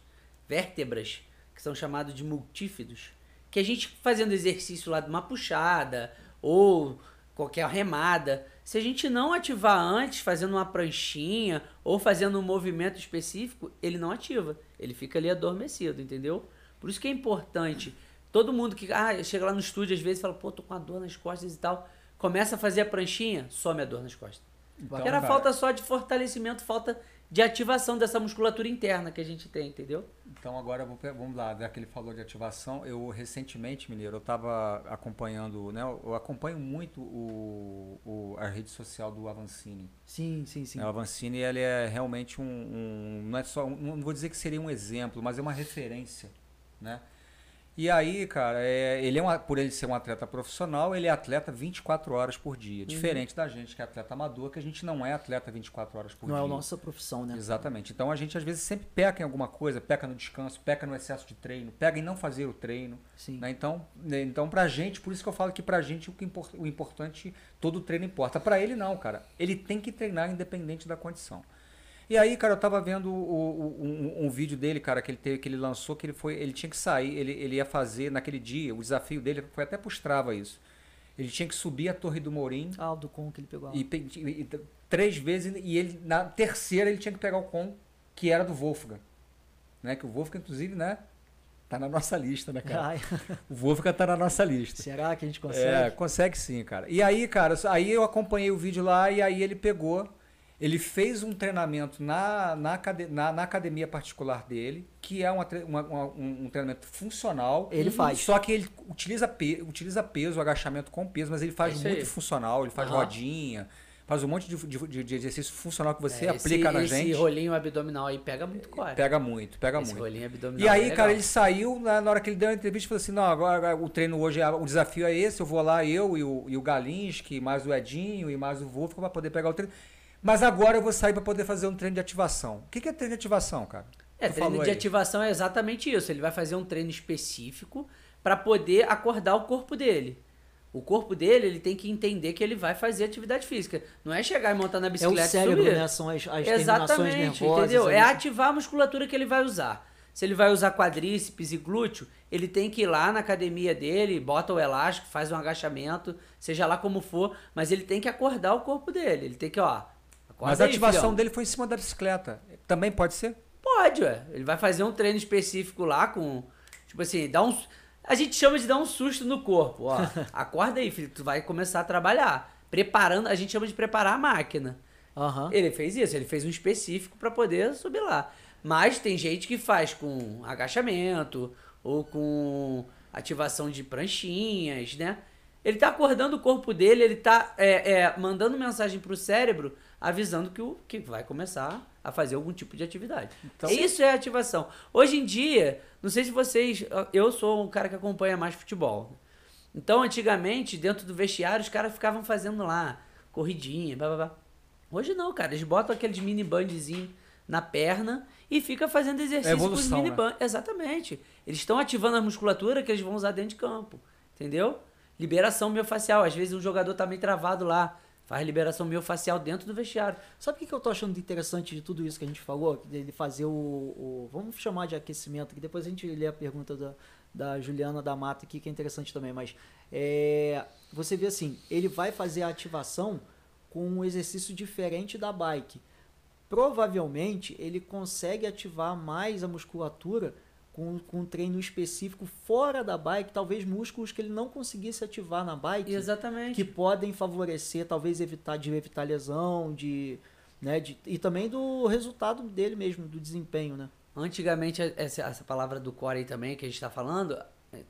vértebras, que são chamados de multífidos, que a gente fazendo exercício lá de uma puxada ou qualquer remada, se a gente não ativar antes, fazendo uma pranchinha ou fazendo um movimento específico, ele não ativa. Ele fica ali adormecido, entendeu? Por isso que é importante. Todo mundo que ah, chega lá no estúdio às vezes fala, pô, tô com a dor nas costas e tal. Começa a fazer a pranchinha, some a dor nas costas. Então, Era cara, falta só de fortalecimento, falta de ativação dessa musculatura interna que a gente tem, entendeu? Então agora vamos lá, já que ele falou de ativação, eu recentemente, Mineiro, eu estava acompanhando, né? Eu acompanho muito o, o- a rede social do Avancini. Sim, sim, sim. O Avancini ele é realmente um, um- não é só, um- não vou dizer que seria um exemplo, mas é uma referência, né? E aí, cara, é, ele é um, por ele ser um atleta profissional, ele é atleta 24 horas por Uhum. dia. Diferente da gente que é atleta amador, que a gente não é atleta 24 horas por Não é dia. a nossa profissão, né? Exatamente. Então a gente às vezes sempre peca em alguma coisa, peca no descanso, peca no excesso de treino, pega em não fazer o treino. Sim. Né? Então, né, então, pra gente, por isso que eu falo que pra gente o, que impor- o importante, todo treino importa. Pra ele não, cara. Ele tem que treinar independente da condição. E aí, cara, eu tava vendo o- o- um, um vídeo dele, cara, que ele teve, que ele lançou, que ele foi, ele tinha que sair, ele, ele ia fazer naquele dia, o desafio dele foi até pro Strava isso. Ele tinha que subir a Torre do Mourim Ah, o do com que ele pegou. e, e- e- três vezes e ele na terceira ele tinha que pegar o com que era do Wolfgang, né? Que o Wolfgang inclusive, né, tá na nossa lista, né, cara? Ai, O Wolfgang tá na nossa lista. será que a gente consegue? É, consegue sim, cara. E aí, cara, aí eu acompanhei o vídeo lá e aí ele pegou, ele fez um treinamento na, na, na, na academia particular dele, que é uma uma- uma- um, treinamento funcional. Ele faz. Só que ele utiliza, pe, utiliza peso, agachamento com peso, mas ele faz É isso muito aí. funcional, ele faz Aham. rodinha, faz um monte de, de, de exercício funcional que você É, aplica esse, na esse gente. rolinho abdominal aí pega muito core. Pega muito, pega esse muito. rolinho abdominal E é aí, legal. cara, ele saiu, na, na hora que ele deu a entrevista, falou assim, não, agora, agora o treino hoje, é- o desafio é esse, eu vou lá, eu e o, e o Galinski, mais o Edinho e mais o Wolf, para poder pegar o treino. Mas agora eu vou sair para poder fazer um treino de ativação. O que que é treino de ativação, cara? É, Tu treino de aí. ativação é exatamente isso. Ele vai fazer um treino específico para poder acordar o corpo dele. O corpo dele, ele tem que entender que ele vai fazer atividade física. Não é chegar e montar na É o bicicleta e cérebro, subir. né? São as, as Exatamente, nervosas. entendeu? ali. É ativar a musculatura que ele vai usar. Se ele vai usar quadríceps e glúteo, ele tem que ir lá na academia dele, bota o elástico, faz um agachamento, seja lá como for, mas ele tem que acordar o corpo dele. Ele tem que, ó, Mas a aí, ativação filhão. dele foi em cima da bicicleta. Também pode ser? Pode, ué. Ele vai fazer um treino específico lá com. Tipo assim, dá um. A gente chama de dar um susto no corpo. Ó, acorda aí, filho. Tu vai começar a trabalhar. Preparando, a gente chama de preparar a máquina. Aham. Ele fez isso, ele fez um específico para poder subir lá. Mas tem gente que faz com agachamento ou com ativação de pranchinhas, né? Ele tá acordando o corpo dele, ele tá é, é, mandando mensagem pro cérebro avisando que, o, que vai começar a fazer algum tipo de atividade. Então- Isso é ativação. Hoje em dia, não sei se vocês. Eu sou um cara que acompanha mais futebol. Então, antigamente, dentro do vestiário, os caras ficavam fazendo lá corridinha, blá blá blá. Hoje não, cara. Eles botam aqueles mini bandzinho na perna e fica fazendo exercício com os evolução, mini né? band. Exatamente. Eles estão ativando a musculatura que eles vão usar dentro de campo. Entendeu? Liberação miofacial. Às vezes um jogador tá meio travado lá. Faz liberação miofacial dentro do vestiário. Sabe o que que eu tô achando interessante de tudo isso que a gente falou? Dele fazer o, o- Vamos chamar de aquecimento, que depois a gente lê a pergunta da, da Juliana da Mata aqui, que é interessante também, mas é, você vê assim, ele vai fazer a ativação com um exercício diferente da bike. Provavelmente ele consegue ativar mais a musculatura com, com um treino específico fora da bike, talvez músculos que ele não conseguisse ativar na bike Exatamente. que podem favorecer, talvez evitar de evitar lesão, de, né, de, e também do resultado dele mesmo, do desempenho, né? Antigamente, essa, essa palavra do core aí também que a gente está falando,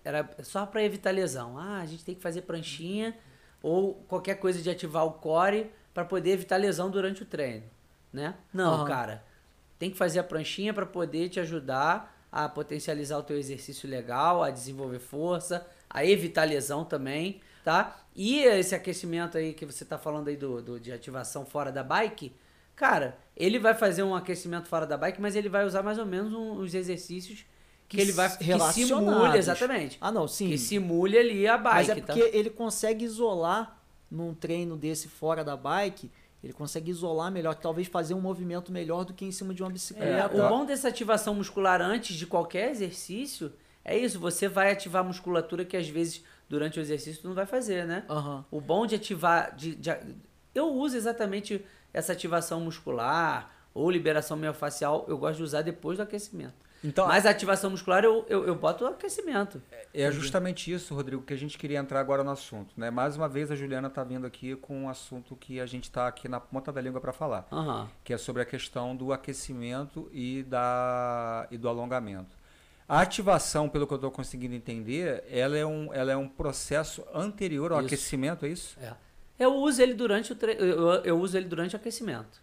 era só para evitar lesão. Ah, a gente tem que fazer pranchinha ou qualquer coisa de ativar o core para poder evitar lesão durante o treino, né? Não, Aham. cara. Tem que fazer a pranchinha para poder te ajudar a potencializar o teu exercício legal, a desenvolver força, a evitar lesão também, tá? E esse aquecimento aí que você tá falando aí do, do- de ativação fora da bike, cara, ele vai fazer um aquecimento fora da bike, mas ele vai usar mais ou menos um- uns exercícios que, ele vai que simule, relacionados. exatamente. Ah, não, sim. Que simule ali a bike, Mas é tá? porque ele consegue isolar num treino desse fora da bike, ele consegue isolar melhor, talvez fazer um movimento melhor do que em cima de uma É, bicicleta. o bom dessa ativação muscular antes de qualquer exercício é isso, você vai ativar a musculatura que às vezes durante o exercício tu não vai fazer, né? Aham. O bom de ativar. De, de- eu uso exatamente essa ativação muscular ou liberação miofacial, eu gosto de usar depois do aquecimento. Então, Mas a ativação muscular eu, eu, eu boto o aquecimento. É justamente isso, Rodrigo, que a gente queria entrar agora no assunto. Né? Mais uma vez, a Juliana está vindo aqui com um assunto que a gente está aqui na ponta da língua para falar, Aham. que é sobre a questão do aquecimento e, da, e do alongamento. A ativação, pelo que eu estou conseguindo entender, ela é, um, ela é um processo anterior ao Isso. aquecimento, é isso? É. Eu uso ele durante o tre... eu, eu uso ele durante o aquecimento.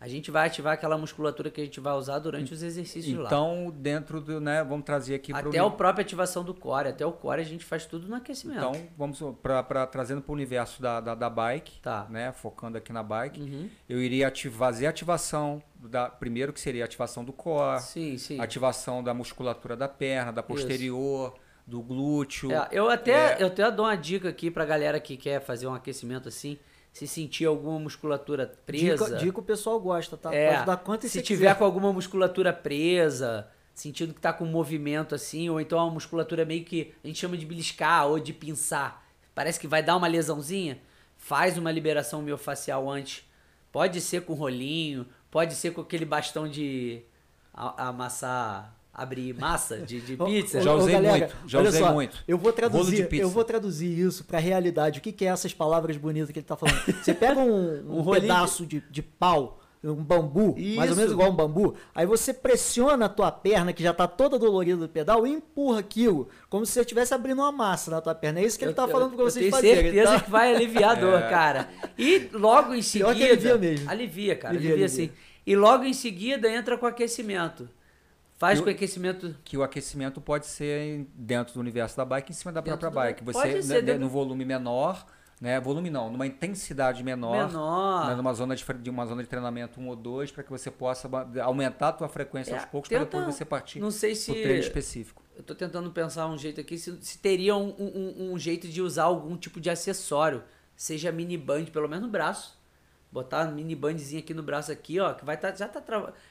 A gente vai ativar aquela musculatura que a gente vai usar durante os exercícios lá. Então, dentro do, né, vamos trazer aqui para Até a própria ativação do core, até o core a gente faz tudo no aquecimento. Então, vamos para trazendo para o universo da, da, da bike, Tá. né, focando aqui na bike. Uhum. Eu iria ati- fazer a ativação da primeiro que seria a ativação do core, Sim, sim. ativação da musculatura da perna, da posterior, do glúteo. É, eu até É. eu até dou uma dica aqui pra galera que quer fazer um aquecimento assim, se sentir alguma musculatura presa. Dica, dica o pessoal gosta, tá? É, Pode dar quanto se tiver quiser. com alguma musculatura presa, sentindo que tá com movimento assim, ou então uma musculatura meio que a gente chama de beliscar ou de pinçar, parece que vai dar uma lesãozinha, faz uma liberação miofascial antes. Pode ser com rolinho, pode ser com aquele bastão de amassar, abrir massa de, de pizza. Já ô, usei galera, muito, já olha usei só, muito. Eu vou traduzir, eu vou traduzir isso pra realidade. O que, que é essas palavras bonitas que ele tá falando? Você pega um, um Um pedaço de, de pau, um bambu, mais ou Isso. menos igual um bambu, aí você pressiona a tua perna, que já tá toda dolorida do pedal, e empurra aquilo, como se você estivesse abrindo uma massa na tua perna. É isso que ele tá eu- falando pra eu vocês tenho fazerem. certeza tá? que vai aliviar a dor, cara. E logo em Pior seguida. que alivia mesmo. Alivia, cara. Alivia, Alivia, alivia. sim. E logo em seguida entra com aquecimento. Faz Eu- com aquecimento. Que o aquecimento pode ser dentro do universo da bike, em cima da Dentro própria bike. Você, pode né, ser né, dentro- no volume menor, né? Volume não, numa intensidade menor. Menor. né, numa zona de, de uma zona de treinamento 1 ou 2, para que você possa aumentar a tua frequência É, aos poucos, para depois você partir Não sei se. treino específico. Eu tô tentando pensar um jeito aqui, se, se teria um, um- um jeito de usar algum tipo de acessório, seja mini band, pelo menos no braço. Botar uma mini bandzinha aqui no braço aqui, ó, que vai tá, já tá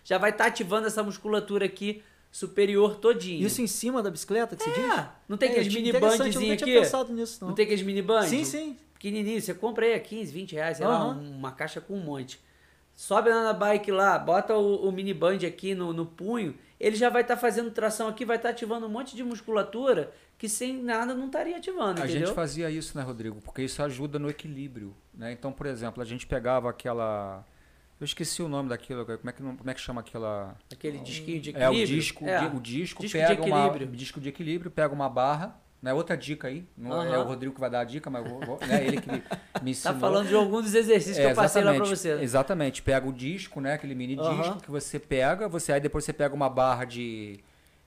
já vai estar ativando essa musculatura aqui superior todinho. Isso em cima da bicicleta que você diz? É, não tem É, aqueles mini bandzinhos aqui? tinha pensado nisso, não. Não tem aqueles mini band? Sim, sim. Pequenininho, você compra aí a 15, 20 reais, sei lá, Aham. um- uma caixa com um monte. Sobe lá na bike lá, bota o, o mini band aqui no, no punho, ele já vai estar fazendo tração aqui, vai estar ativando um monte de musculatura que sem nada não estaria ativando, A entendeu? gente fazia isso, né, Rodrigo? Porque isso ajuda no equilíbrio, né? Então, por exemplo, a gente pegava aquela... Eu esqueci o nome daquilo, como é que, como é que chama aquela... Aquele disquinho de É, equilíbrio. o disco, É. o disco, Disco de pega uma, equilíbrio. disco de equilíbrio, pega uma barra, né? Outra dica aí, não é Aham. o Rodrigo que vai dar a dica, mas eu vou- né, ele que me, me ensinou. Tá falando de algum dos exercícios que É, eu passei lá pra você. né? Exatamente, pega o disco, né? Aquele mini Aham. disco que você pega, você aí depois você pega uma barra de,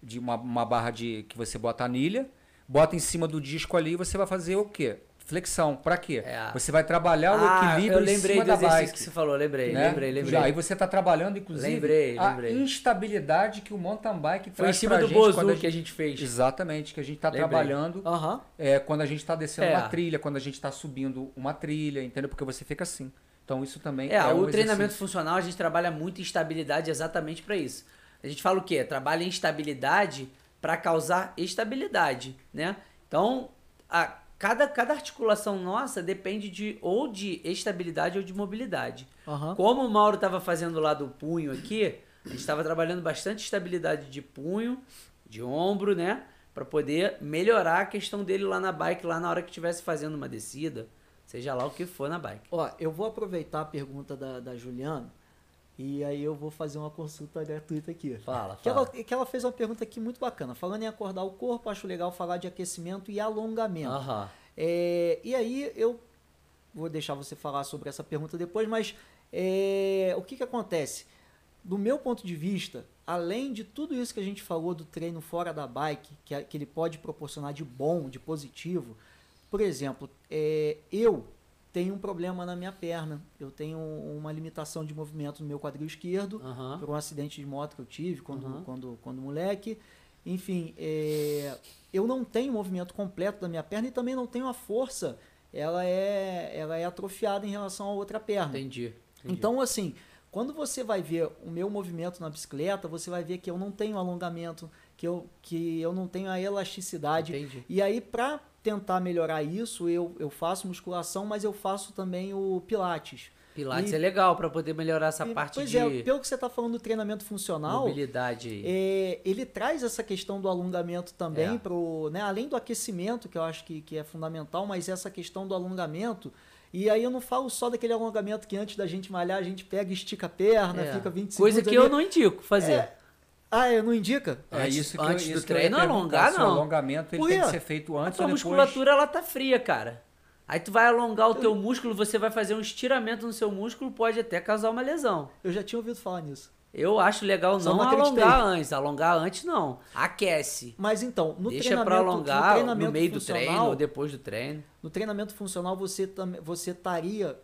de uma, uma barra de que você bota anilha, bota em cima do disco ali e você vai fazer o quê? Flexão. Pra quê? É. Você vai trabalhar o Ah, equilíbrio eu em lembrei cima do da bike. que você falou, lembrei, né? lembrei, lembrei. Já, aí você está trabalhando, inclusive, Lembrei, a lembrei. instabilidade que o mountain bike Foi em traz cima pra do gente quando Bozu a que a gente fez. Exatamente, que a gente está trabalhando Aham. é, quando a gente está descendo É. uma trilha, quando a gente está subindo uma trilha, entendeu? Porque você fica assim. Então isso também É, é, o um treinamento exercício. funcional a gente trabalha muito em estabilidade exatamente para isso. A gente fala o quê? Trabalha em estabilidade para causar estabilidade, né? Então, a, cada, cada articulação nossa depende de ou de estabilidade ou de mobilidade. Aham. Como o Mauro estava fazendo lá do punho aqui, a gente estava trabalhando bastante estabilidade de punho, de ombro, né? Para poder melhorar a questão dele lá na bike, lá na hora que estivesse fazendo uma descida, seja lá o que for na bike. Ó, eu vou aproveitar a pergunta da, da Juliana e aí eu vou fazer uma consulta gratuita aqui. Fala, Que fala. ela, que ela fez uma pergunta aqui muito bacana. Falando em acordar o corpo, acho legal falar de aquecimento e alongamento. É, e aí eu vou deixar você falar sobre essa pergunta depois, mas é, o que, que acontece? Do meu ponto de vista, além de tudo isso que a gente falou do treino fora da bike, que, que ele pode proporcionar de bom, de positivo, por exemplo, é, eu tenho um problema na minha perna, eu tenho uma limitação de movimento no meu quadril esquerdo, por um acidente de moto que eu tive quando, Uhum. quando, quando moleque. Enfim, é, eu não tenho movimento completo da minha perna e também não tenho a força. Ela é, ela é atrofiada em relação à outra perna. Entendi. entendi. Então, assim, quando você vai ver o meu movimento na bicicleta, você vai ver que eu não tenho alongamento, que eu, que eu não tenho a elasticidade. Entendi. E aí, para tentar melhorar isso, eu, eu faço musculação, mas eu faço também o pilates. Pilates E- é legal pra poder melhorar essa e, parte pois de é, pelo que você está falando do treinamento funcional, mobilidade é, ele traz essa questão do alongamento também É. pro, né, além do aquecimento, que eu acho que, que é fundamental, mas essa questão do alongamento. E aí eu não falo só daquele alongamento que antes da gente malhar, a gente pega e estica a perna, É. fica 20 Coisa segundos que ali. eu não indico fazer. É. Ah, eu não indica? É Antes- isso que antes eu, do isso que eu treino, alongar, não. O alongamento ele Por tem que ser feito A antes tua ou depois. musculatura ela tá fria, cara. Aí tu vai alongar o teu músculo, você vai fazer um estiramento no seu músculo, pode até causar uma lesão. Eu já tinha ouvido falar nisso. Eu acho legal Só não, alongar antes. Alongar antes não. Aquece. Mas então, no Deixa treinamento, pra no alongar treinamento no meio do funcional, treino ou depois do treino. No treinamento funcional, você você estaria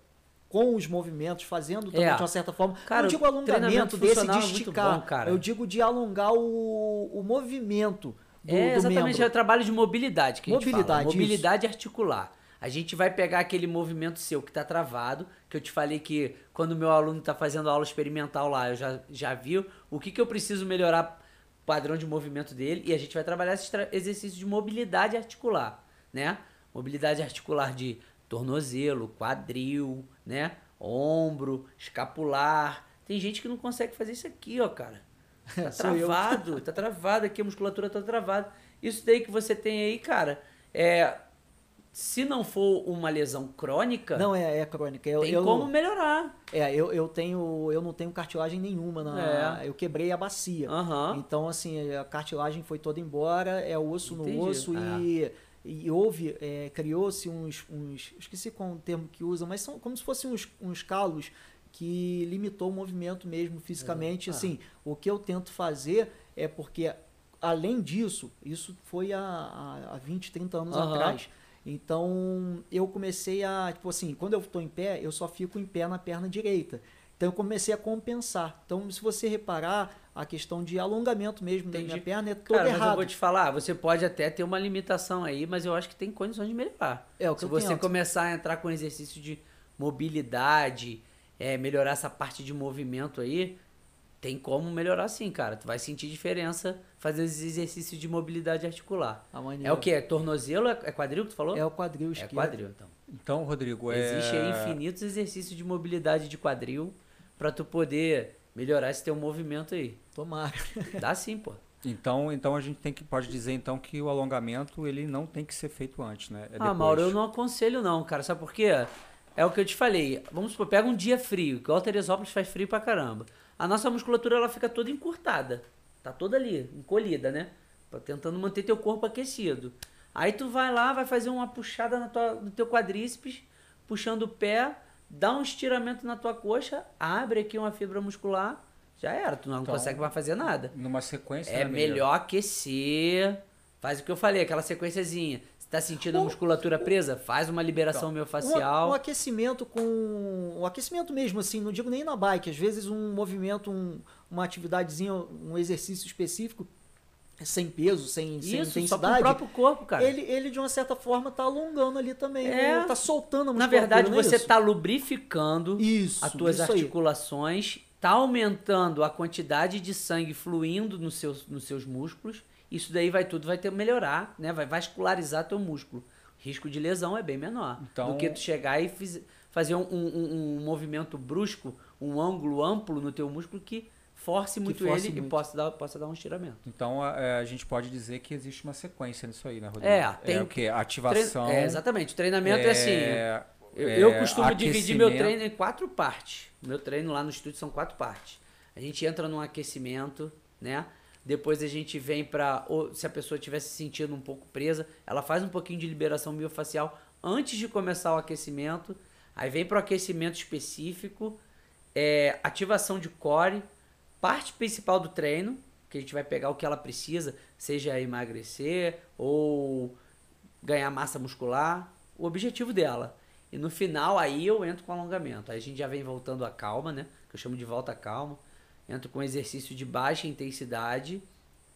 com os movimentos, fazendo também É. de uma certa forma. Cara, não digo alongamento desse de é esticar. bom. Eu digo de alongar o, o movimento do, é, do exatamente, é o trabalho de mobilidade que a gente Mobilidade, fala. Mobilidade articular. A gente vai pegar aquele movimento seu que está travado, que eu te falei que quando o meu aluno está fazendo aula experimental lá, eu já, já vi o que, que eu preciso melhorar o padrão de movimento dele e a gente vai trabalhar esses exercícios de mobilidade articular, né? Mobilidade articular de tornozelo, quadril, né? Ombro, escapular. Tem gente que não consegue fazer isso aqui, ó, cara. Tá travado, tá travado aqui, a musculatura tá travada. Isso daí que você tem aí, cara, é. Se não for uma lesão crônica, Não, é, é crônica. Eu, tem eu, como melhorar. É, eu, eu tenho. Eu não tenho cartilagem nenhuma. Na, É. Eu quebrei a bacia. Aham. Então, assim, a cartilagem foi toda embora, é osso Entendi. no osso e, e houve, é, criou-se uns, uns. Esqueci qual é o termo que usa, mas são como se fossem uns, uns calos que limitou o movimento mesmo fisicamente. Ah. Assim, o que eu tento fazer é porque, além disso, isso foi há, há, há 20, 30 anos Aham. atrás. Então, eu comecei a, tipo assim, quando eu estou em pé, eu só fico em pé na perna direita. Então, eu comecei a compensar. Então, se você reparar, a questão de alongamento mesmo da Entendi. minha perna é toda Cara, mas eu errada. vou te falar, você pode até ter uma limitação aí, mas eu acho que tem condições de melhorar. É o que Se eu você tento. começar a entrar com exercício de mobilidade, é, melhorar essa parte de movimento aí, tem como melhorar sim, cara. Tu vai sentir diferença fazendo esses exercícios de mobilidade articular. A maneira. É o que? É tornozelo? É é quadril que tu falou? É o quadril É esquerdo. quadril, então. Então, Rodrigo, é... Existe aí infinitos exercícios de mobilidade de quadril pra tu poder melhorar esse teu movimento aí. Tomara. Dá sim, pô. Então, então a gente tem que pode dizer então que o alongamento ele não tem que ser feito antes, né? É ah, depois. Mauro, eu não aconselho não, cara. Sabe por quê? É o que eu te falei. Vamos supor, pega um dia frio, igual Teresópolis faz frio pra caramba. A nossa musculatura ela fica toda encurtada. Tá toda ali, encolhida, né? Tentando manter teu corpo aquecido. Aí tu vai lá, vai fazer uma puxada na tua, no teu quadríceps, puxando o pé, dá um estiramento na tua coxa, abre aqui uma fibra muscular, já era. Tu não Então, consegue mais fazer nada. Numa sequência, É né, melhor aquecer. Faz o que eu falei, aquela sequenciazinha. Se tá sentindo a musculatura presa, faz uma liberação Um, miofascial. um aquecimento com. Um aquecimento mesmo, assim, não digo nem na bike. Às vezes um movimento, um, uma atividadezinha, um exercício específico, sem peso, sem, sem Isso, só intensidade. próprio corpo, cara. Ele, ele, de uma certa forma, tá alongando ali também. É. o- Tá soltando a Na verdade, é você isso? tá lubrificando Isso, as tuas isso aí. articulações, tá aumentando a quantidade de sangue fluindo nos seus, nos seus músculos. Isso daí vai tudo vai ter melhorar, né? Vai vascularizar teu músculo. risco de lesão é bem menor Então- do que tu chegar e fiz- fazer um, um- um movimento brusco, um ângulo amplo no teu músculo que force muito force ele e muito. possa dar, possa dar um estiramento. Então a, é, a gente pode dizer que existe uma sequência nisso aí, né, Rodrigo? É, tem- é o que? Ativação. Trein- É, exatamente. O treinamento é, assim. é, Eu, é, eu costumo dividir meu treino em quatro partes. Meu treino lá no estúdio são quatro partes. A gente entra num aquecimento, né? Depois a gente vem pra. ou Se a pessoa estiver se sentindo um pouco presa, ela faz um pouquinho de liberação miofacial antes de começar o aquecimento. Aí vem pro aquecimento específico, é, ativação de core, parte principal do treino, que a gente vai pegar o que ela precisa, seja emagrecer ou ganhar massa muscular, o objetivo dela. E no final aí eu entro com alongamento. Aí a gente já vem voltando à calma, né? Que eu chamo de volta à calma. Entro com exercício de baixa intensidade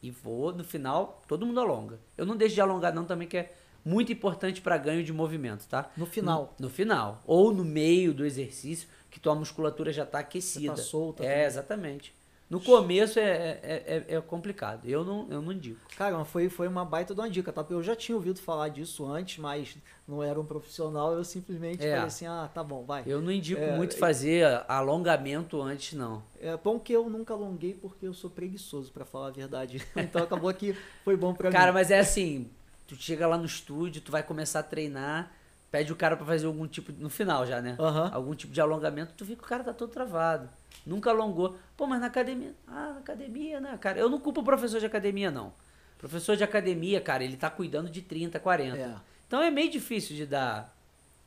e vou no final todo mundo alonga. Eu não deixo de alongar não também que é muito importante para ganho de movimento, tá? No final. No, no final ou no meio do exercício que tua musculatura já tá aquecida. Já tá solta, É, tá? exatamente. No começo é, é, é, é complicado. Eu não, eu não indico. Cara, foi, foi uma baita de uma dica, tá? Eu já tinha ouvido falar disso antes, mas não era um profissional, eu simplesmente É. falei assim, ah, tá bom, vai. Eu não indico É, muito fazer alongamento antes, não. É bom que eu nunca alonguei porque eu sou preguiçoso, pra falar a verdade. Então acabou que foi bom pra Cara, mim. mas é assim, tu chega lá no estúdio, tu vai começar a treinar, pede o cara pra fazer algum tipo, no final já, né? Aham. Algum tipo de alongamento, tu vê que o cara tá todo travado. Nunca alongou. Pô, mas na academia, ah, na academia, né, cara? Eu não culpo o professor de academia, não. Professor de academia, cara, ele tá cuidando de 30, 40. É. Então é meio difícil de dar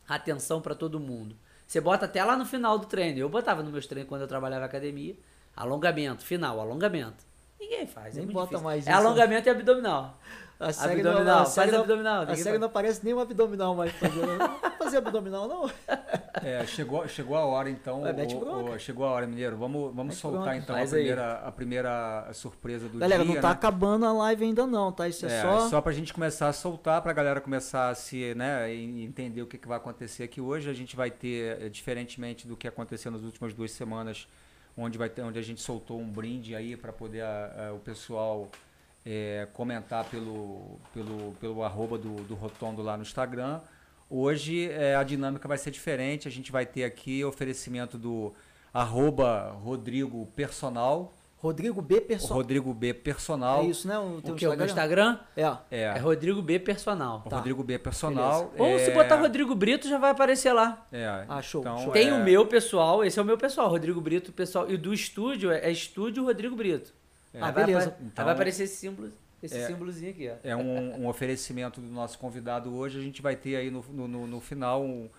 atenção pra todo mundo. Você bota até lá no final do treino. Eu botava nos meus treinos quando eu trabalhava na academia. Alongamento, final, alongamento. Ninguém faz. é Nem muito bota difícil. mais É isso, né? alongamento e abdominal. A série Abdominal, não, a faz série não- abdominal, A série faz. não parece nem um abdominal mais fazendo. Não vou fazer abdominal, não. É, chegou, chegou a hora então. Ô- bronca. ô, chegou a hora, Mineiro. Vamos, vamos soltar bronca. então a aí. primeira, a primeira surpresa do Galera, dia. não tá né? acabando a live ainda não, tá? Isso é, É, só... só pra gente começar a soltar, pra galera começar a se, né, entender o que, que vai acontecer aqui hoje. A gente vai ter, eh, diferentemente do que aconteceu nas últimas duas semanas, onde, vai ter, onde a gente soltou um brinde aí para poder a- a- o pessoal eh, comentar pelo, pelo, pelo arroba do, do Rotondo lá no Instagram. Hoje eh, a dinâmica vai ser diferente. A gente vai ter aqui oferecimento do arroba Rodrigo Personal. Rodrigo B. Personal. Rodrigo B Personal. É isso, né? O, teu O que? O meu Instagram? É. É, É Rodrigo B Personal. o Tá. Rodrigo B Personal. Ou se é- botar Rodrigo Brito, já vai aparecer lá. É, Ah, show, então, show. Tem é- o meu pessoal, esse é o meu pessoal, Rodrigo Brito, pessoal. E o do estúdio é, é Estúdio Rodrigo Brito. É. Ah, vai beleza. apa- aí Então- vai aparecer esse símbolo, esse É. símbolozinho aqui, ó. É um, um oferecimento do nosso convidado hoje. A gente vai ter aí no, no, no- final, um-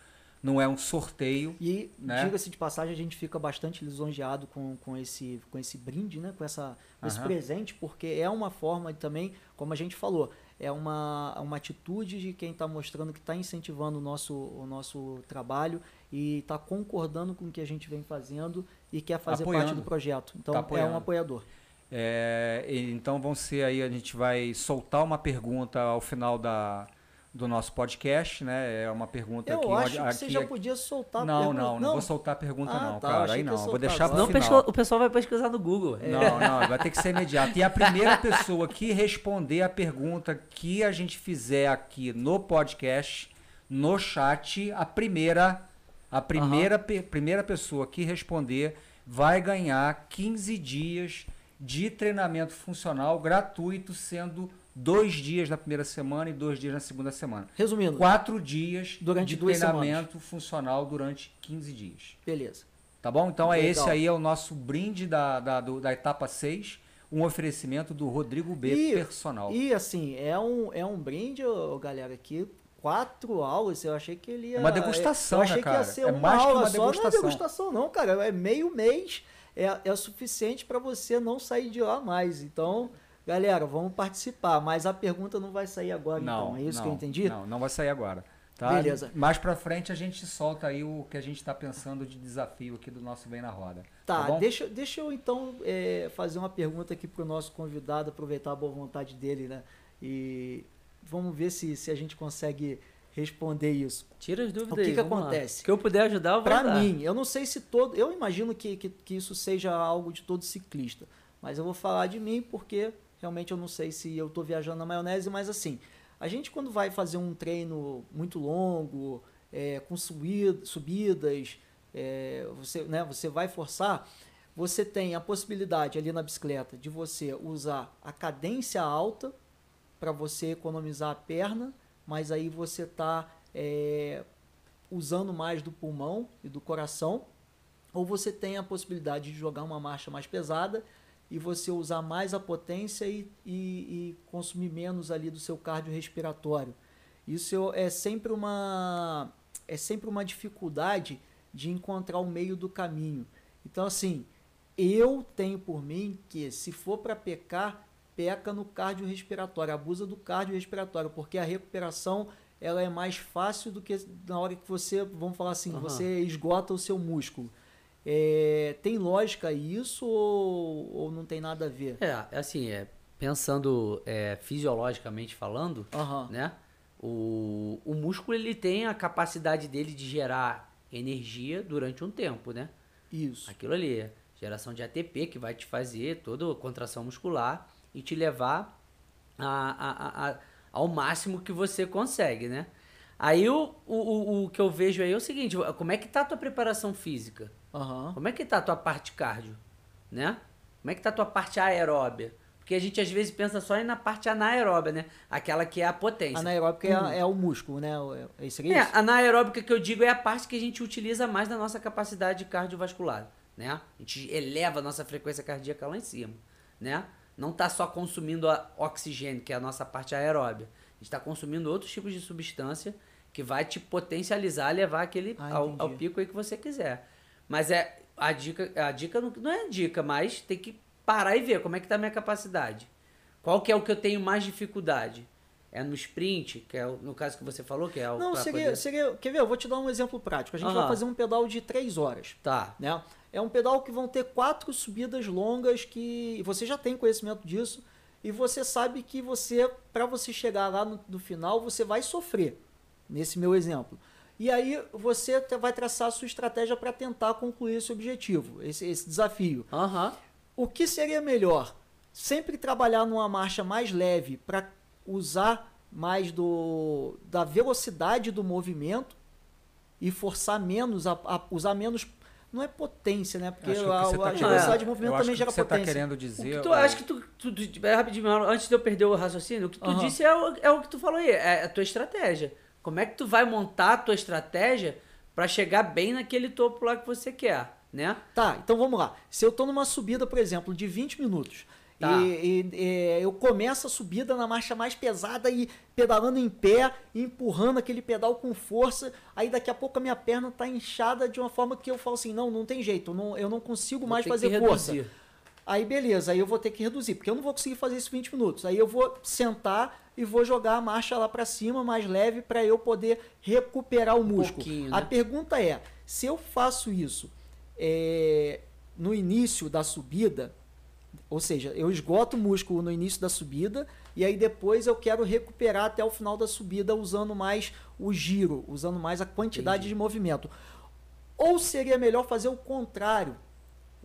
não é um sorteio. E, Né? diga-se de passagem, a gente fica bastante lisonjeado com, com, esse, com esse brinde, né? com, essa, com esse Aham. presente, porque é uma forma de também, como a gente falou, é uma, uma atitude de quem está mostrando que está incentivando o nosso, o nosso trabalho e está concordando com o que a gente vem fazendo e quer fazer parte Apoiando. do projeto. Então, Tá é um apoiador. É, então vão ser aí, a gente vai soltar uma pergunta ao final da, do nosso podcast, né? É uma pergunta Eu aqui. acho onde- que você aqui- já podia soltar a não, pergunta. não, não, vou soltar a pergunta Ah, não, tá, cara. Aí que não, vou deixar agora. pro Não, final. o pessoal vai pesquisar no Google. É. Não, não, vai ter que ser imediato. E a primeira pessoa que responder a pergunta que a gente fizer aqui no podcast, no chat, a primeira, a primeira, pe- primeira pessoa que responder vai ganhar 15 dias de treinamento funcional gratuito, sendo dois dias na primeira semana e dois dias na segunda semana. Resumindo, Quatro dias Durante de treinamento funcional durante 15 dias. beleza. Tá bom? Então é Legal. esse aí é o nosso brinde da, da, do- da etapa 6, um oferecimento do Rodrigo B E- Personal. E assim, é um, é um brinde, galera, aqui. Quatro aulas, eu achei que ele ia. É uma degustação, eu achei né, que ia ser É uma mais que aula uma só. Não é degustação. degustação, não, cara. É meio mês. É, é o suficiente para você não sair de lá mais. Então, galera, vamos participar. Mas a pergunta não vai sair agora, então. É isso não, que eu entendi? Não, não vai sair agora. Tá? Beleza. Mais pra frente a gente solta aí o que a gente tá pensando de desafio aqui do nosso Vem na Roda. Tá, bom? deixa, deixa eu então é, fazer uma pergunta aqui pro nosso convidado, aproveitar a boa vontade dele, né? E vamos ver se, se a gente consegue responder isso. Tira as dúvidas O que aí. que lá. acontece? O que eu puder ajudar, eu vou Pra ajudar. mim, eu não sei se todo. Eu imagino que, que, que isso seja algo de todo ciclista. Mas eu vou falar de mim porque realmente eu não sei se eu tô viajando na maionese, mas assim, a gente quando vai fazer um treino muito longo, é, com subida, subidas, é, você, né, você vai forçar, você tem a possibilidade ali na bicicleta de você usar a cadência alta para você economizar a perna, mas aí você está usando mais do pulmão e do coração, ou você tem a possibilidade de jogar uma marcha mais pesada e você usar mais a potência e, e, e consumir menos ali do seu cardiorrespiratório. Isso é sempre uma é sempre uma dificuldade de encontrar o meio do caminho. Então assim, eu tenho por mim que se for para pecar, peca no cardiorrespiratório, abusa do cardiorrespiratório, porque a recuperação ela é mais fácil do que na hora que você, vamos falar assim, Aham. você esgota o seu músculo. É, tem lógica isso ou, ou não tem nada a ver? É, assim, é, pensando é, fisiologicamente falando, Aham. né? O, o músculo ele tem a capacidade dele de gerar energia durante um tempo, né? Isso. Aquilo ali. Geração de ATP, que vai te fazer toda a contração muscular e te levar a, a, a, ao máximo que você consegue, né? Aí o, o, o, que eu vejo aí é o seguinte, como é que tá a tua preparação física? Aham. Como é que tá a tua parte cardio, né? Como é que tá a tua parte aeróbia? Porque a gente às vezes pensa só na parte anaeróbia, né? Aquela que é a potência. Anaeróbica é, é o músculo, né? É isso aí? É, a anaeróbica que eu digo é a parte que a gente utiliza mais da nossa capacidade cardiovascular, né? A gente eleva a nossa frequência cardíaca lá em cima, né? Não tá só consumindo oxigênio, que é a nossa parte aeróbia. A gente está consumindo outros tipos de substância que vai te potencializar, levar aquele Ah, ao, ao pico aí que você quiser. Mas é a dica, a dica não, não é dica, mas tem que parar e ver como é que tá a minha capacidade. Qual que é o que eu tenho mais dificuldade? É no sprint, que é o- no caso que você falou, que é o Não, seria, poder- seria. Quer ver? Eu vou te dar um exemplo prático. A gente vai Aham. fazer um pedal de 3 horas. Tá. né? É um pedal que vão ter quatro subidas longas que você já tem conhecimento disso e você sabe que você, para você chegar lá no, no final, você vai sofrer. Nesse meu exemplo. E aí você vai traçar a sua estratégia para tentar concluir esse objetivo, esse, esse desafio. Aham. O que seria melhor? Sempre trabalhar numa marcha mais leve para usar mais do, da velocidade do movimento e forçar menos, a, a- usar menos. Não é potência, né? Porque a, que você a tá velocidade de movimento também gera o que você está potência. querendo O dizer. que tu acho que tu, tu, tu- é rapidinho, antes de eu perder o raciocínio, o que tu Aham. disse é o, é o que tu falou aí, é a tua estratégia. Como é que tu vai montar a tua estratégia pra chegar bem naquele topo lá que você quer, né? Tá, então vamos lá. Se eu tô numa subida, por exemplo, de 20 minutos, Tá. e, e- e eu começo a subida na marcha mais pesada e pedalando em pé, empurrando aquele pedal com força, aí daqui a pouco a minha perna tá inchada de uma forma que eu falo assim, não, não tem jeito, eu não, eu não consigo Vou mais fazer força. reduzir. Aí beleza, aí eu vou ter que reduzir, porque eu não vou conseguir fazer isso 20 minutos. Aí eu vou sentar e vou jogar a marcha lá pra cima, mais leve, pra eu poder recuperar o músculo. pouquinho, A né? pergunta é, se eu faço isso é, no início da subida, ou seja, eu esgoto o músculo no início da subida e aí depois eu quero recuperar até o final da subida usando mais o giro, usando mais a quantidade Entendi. de movimento. Ou seria melhor fazer o contrário?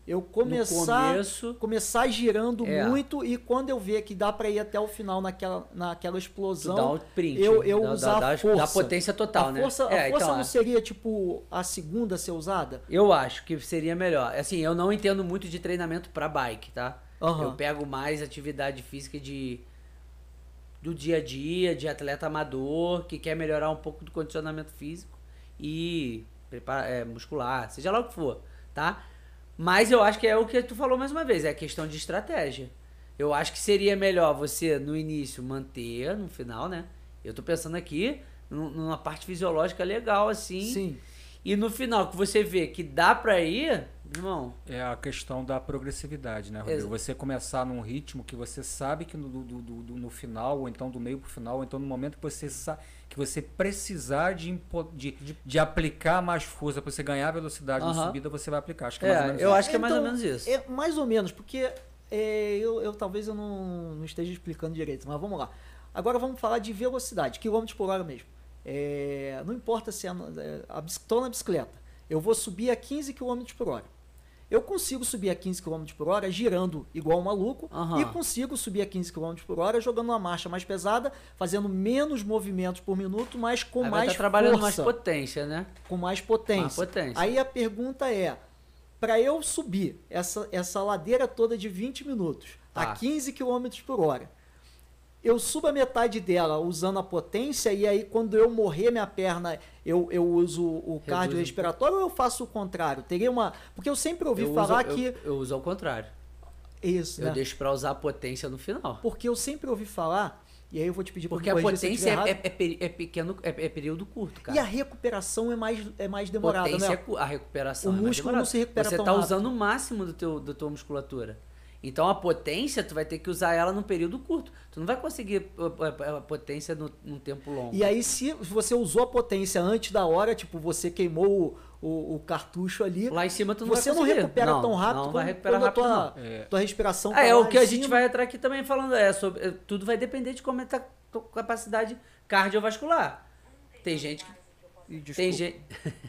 Eu começar começo- começar girando É. muito e quando eu ver que dá para ir até o final naquela, naquela explosão, dá o print. eu, eu dá, usar dá, a força. dá potência total, a né? força, a É, força então, não é. seria tipo a segunda a ser usada? Eu acho que seria melhor. Assim, eu não entendo muito de treinamento pra bike, tá? Aham. Eu pego mais atividade física de do dia a dia, de atleta amador, que quer melhorar um pouco do condicionamento físico e prepara, é, muscular, seja lá o que for, tá? Mas eu acho que é o que tu falou mais uma vez, é questão de estratégia. Eu acho que seria melhor você, no início, manter, no final, né? Eu tô pensando aqui num- numa parte fisiológica legal, assim. Sim. E no final, que você vê que dá pra ir, irmão, É a questão da progressividade, né, Rodrigo? Você começar num ritmo que você sabe que no, do- do- do- no final, ou então do meio pro final, ou então no momento que você que você precisar de, impo- de, de, aplicar mais força para você ganhar velocidade na Aham. subida, você vai aplicar. Acho que é mais ou é, menos eu isso. acho que é mais ou Então, menos isso. É mais ou menos, porque é, eu, eu talvez eu não, não esteja explicando direito, mas vamos lá. Agora vamos falar de velocidade, quilômetros por hora mesmo. É, não importa se é, é, a, tô na bicicleta, eu vou subir a 15 km por hora. Eu consigo subir a 15 km por hora girando igual um maluco Aham. e consigo subir a 15 km por hora jogando uma marcha mais pesada, fazendo menos movimentos por minuto, mas com Aí mais estar trabalhando mais força potência, né? com mais potência. Mais potência. Aí a pergunta é: para eu subir essa, essa ladeira toda de 20 minutos Tá. a 15 km por hora, eu subo a metade dela usando a potência e aí quando eu morrer minha perna eu, eu uso o Reduz cardio um respiratório ou eu faço o contrário? Teria uma. Porque eu sempre ouvi eu falar uso, que. Eu, eu uso ao contrário. Isso, Eu né? deixo pra usar a potência no final. Porque eu sempre ouvi falar, e aí eu vou te pedir Porque a potência é, é, é pequeno, é, é período curto, cara. E a recuperação é mais, é mais demorada, potência né? é a recuperação O é músculo não se recupera Você tá rápido. usando o máximo do teu, da tua musculatura. Então a potência, tu vai ter que usar ela num período curto. Tu não vai conseguir a, a- a potência no, num tempo longo. E aí, se você usou a potência antes da hora, tipo, você queimou o, o, o cartucho ali, Lá em cima tu não você vai não recupera Não, tão rápido Não vai recuperar quando a rápido, tua, não. É. tua respiração Ah, tá é o que a gente vai entrar aqui também falando. É sobre, é, tudo vai depender de como é tá tua capacidade cardiovascular. Tem gente que. E desculpa, Tem gente,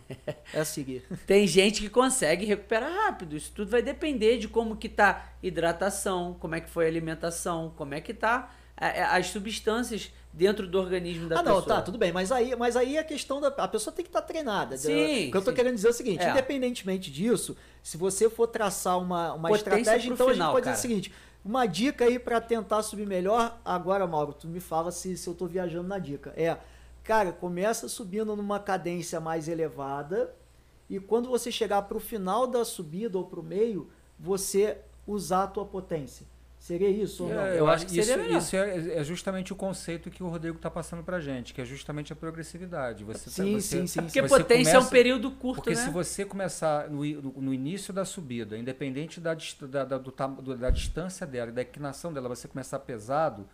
é seguir. tem gente que consegue recuperar rápido. Isso tudo vai depender de como que tá hidratação, como é que foi a alimentação, como é que tá a- a- as substâncias dentro do organismo da ah, não, pessoa. tá, tudo bem, mas aí, mas aí a questão da. A pessoa tem que estar treinada. Sim, O que eu tô sim. querendo dizer é o seguinte: É. independentemente disso, se você for traçar uma, uma Potência estratégia, então a final, gente pode cara. dizer o seguinte: uma dica aí pra tentar subir melhor. Agora, Mauro, tu me fala se, se eu tô viajando na dica. É, cara, começa subindo numa cadência mais elevada. E quando você chegar pro final da subida ou pro meio, você usar a tua potência. Seria isso ou não? É, Eu acho que isso, isso é, é justamente o conceito que o Rodrigo está passando pra gente, que é justamente a progressividade. Você, tá- Sim, você- sim, sim, É porque você potência é um começa- período curto, Porque né? se você começar no, no- início da subida, independente da, da, da- do da distância dela e da inclinação dela, você começar pesado,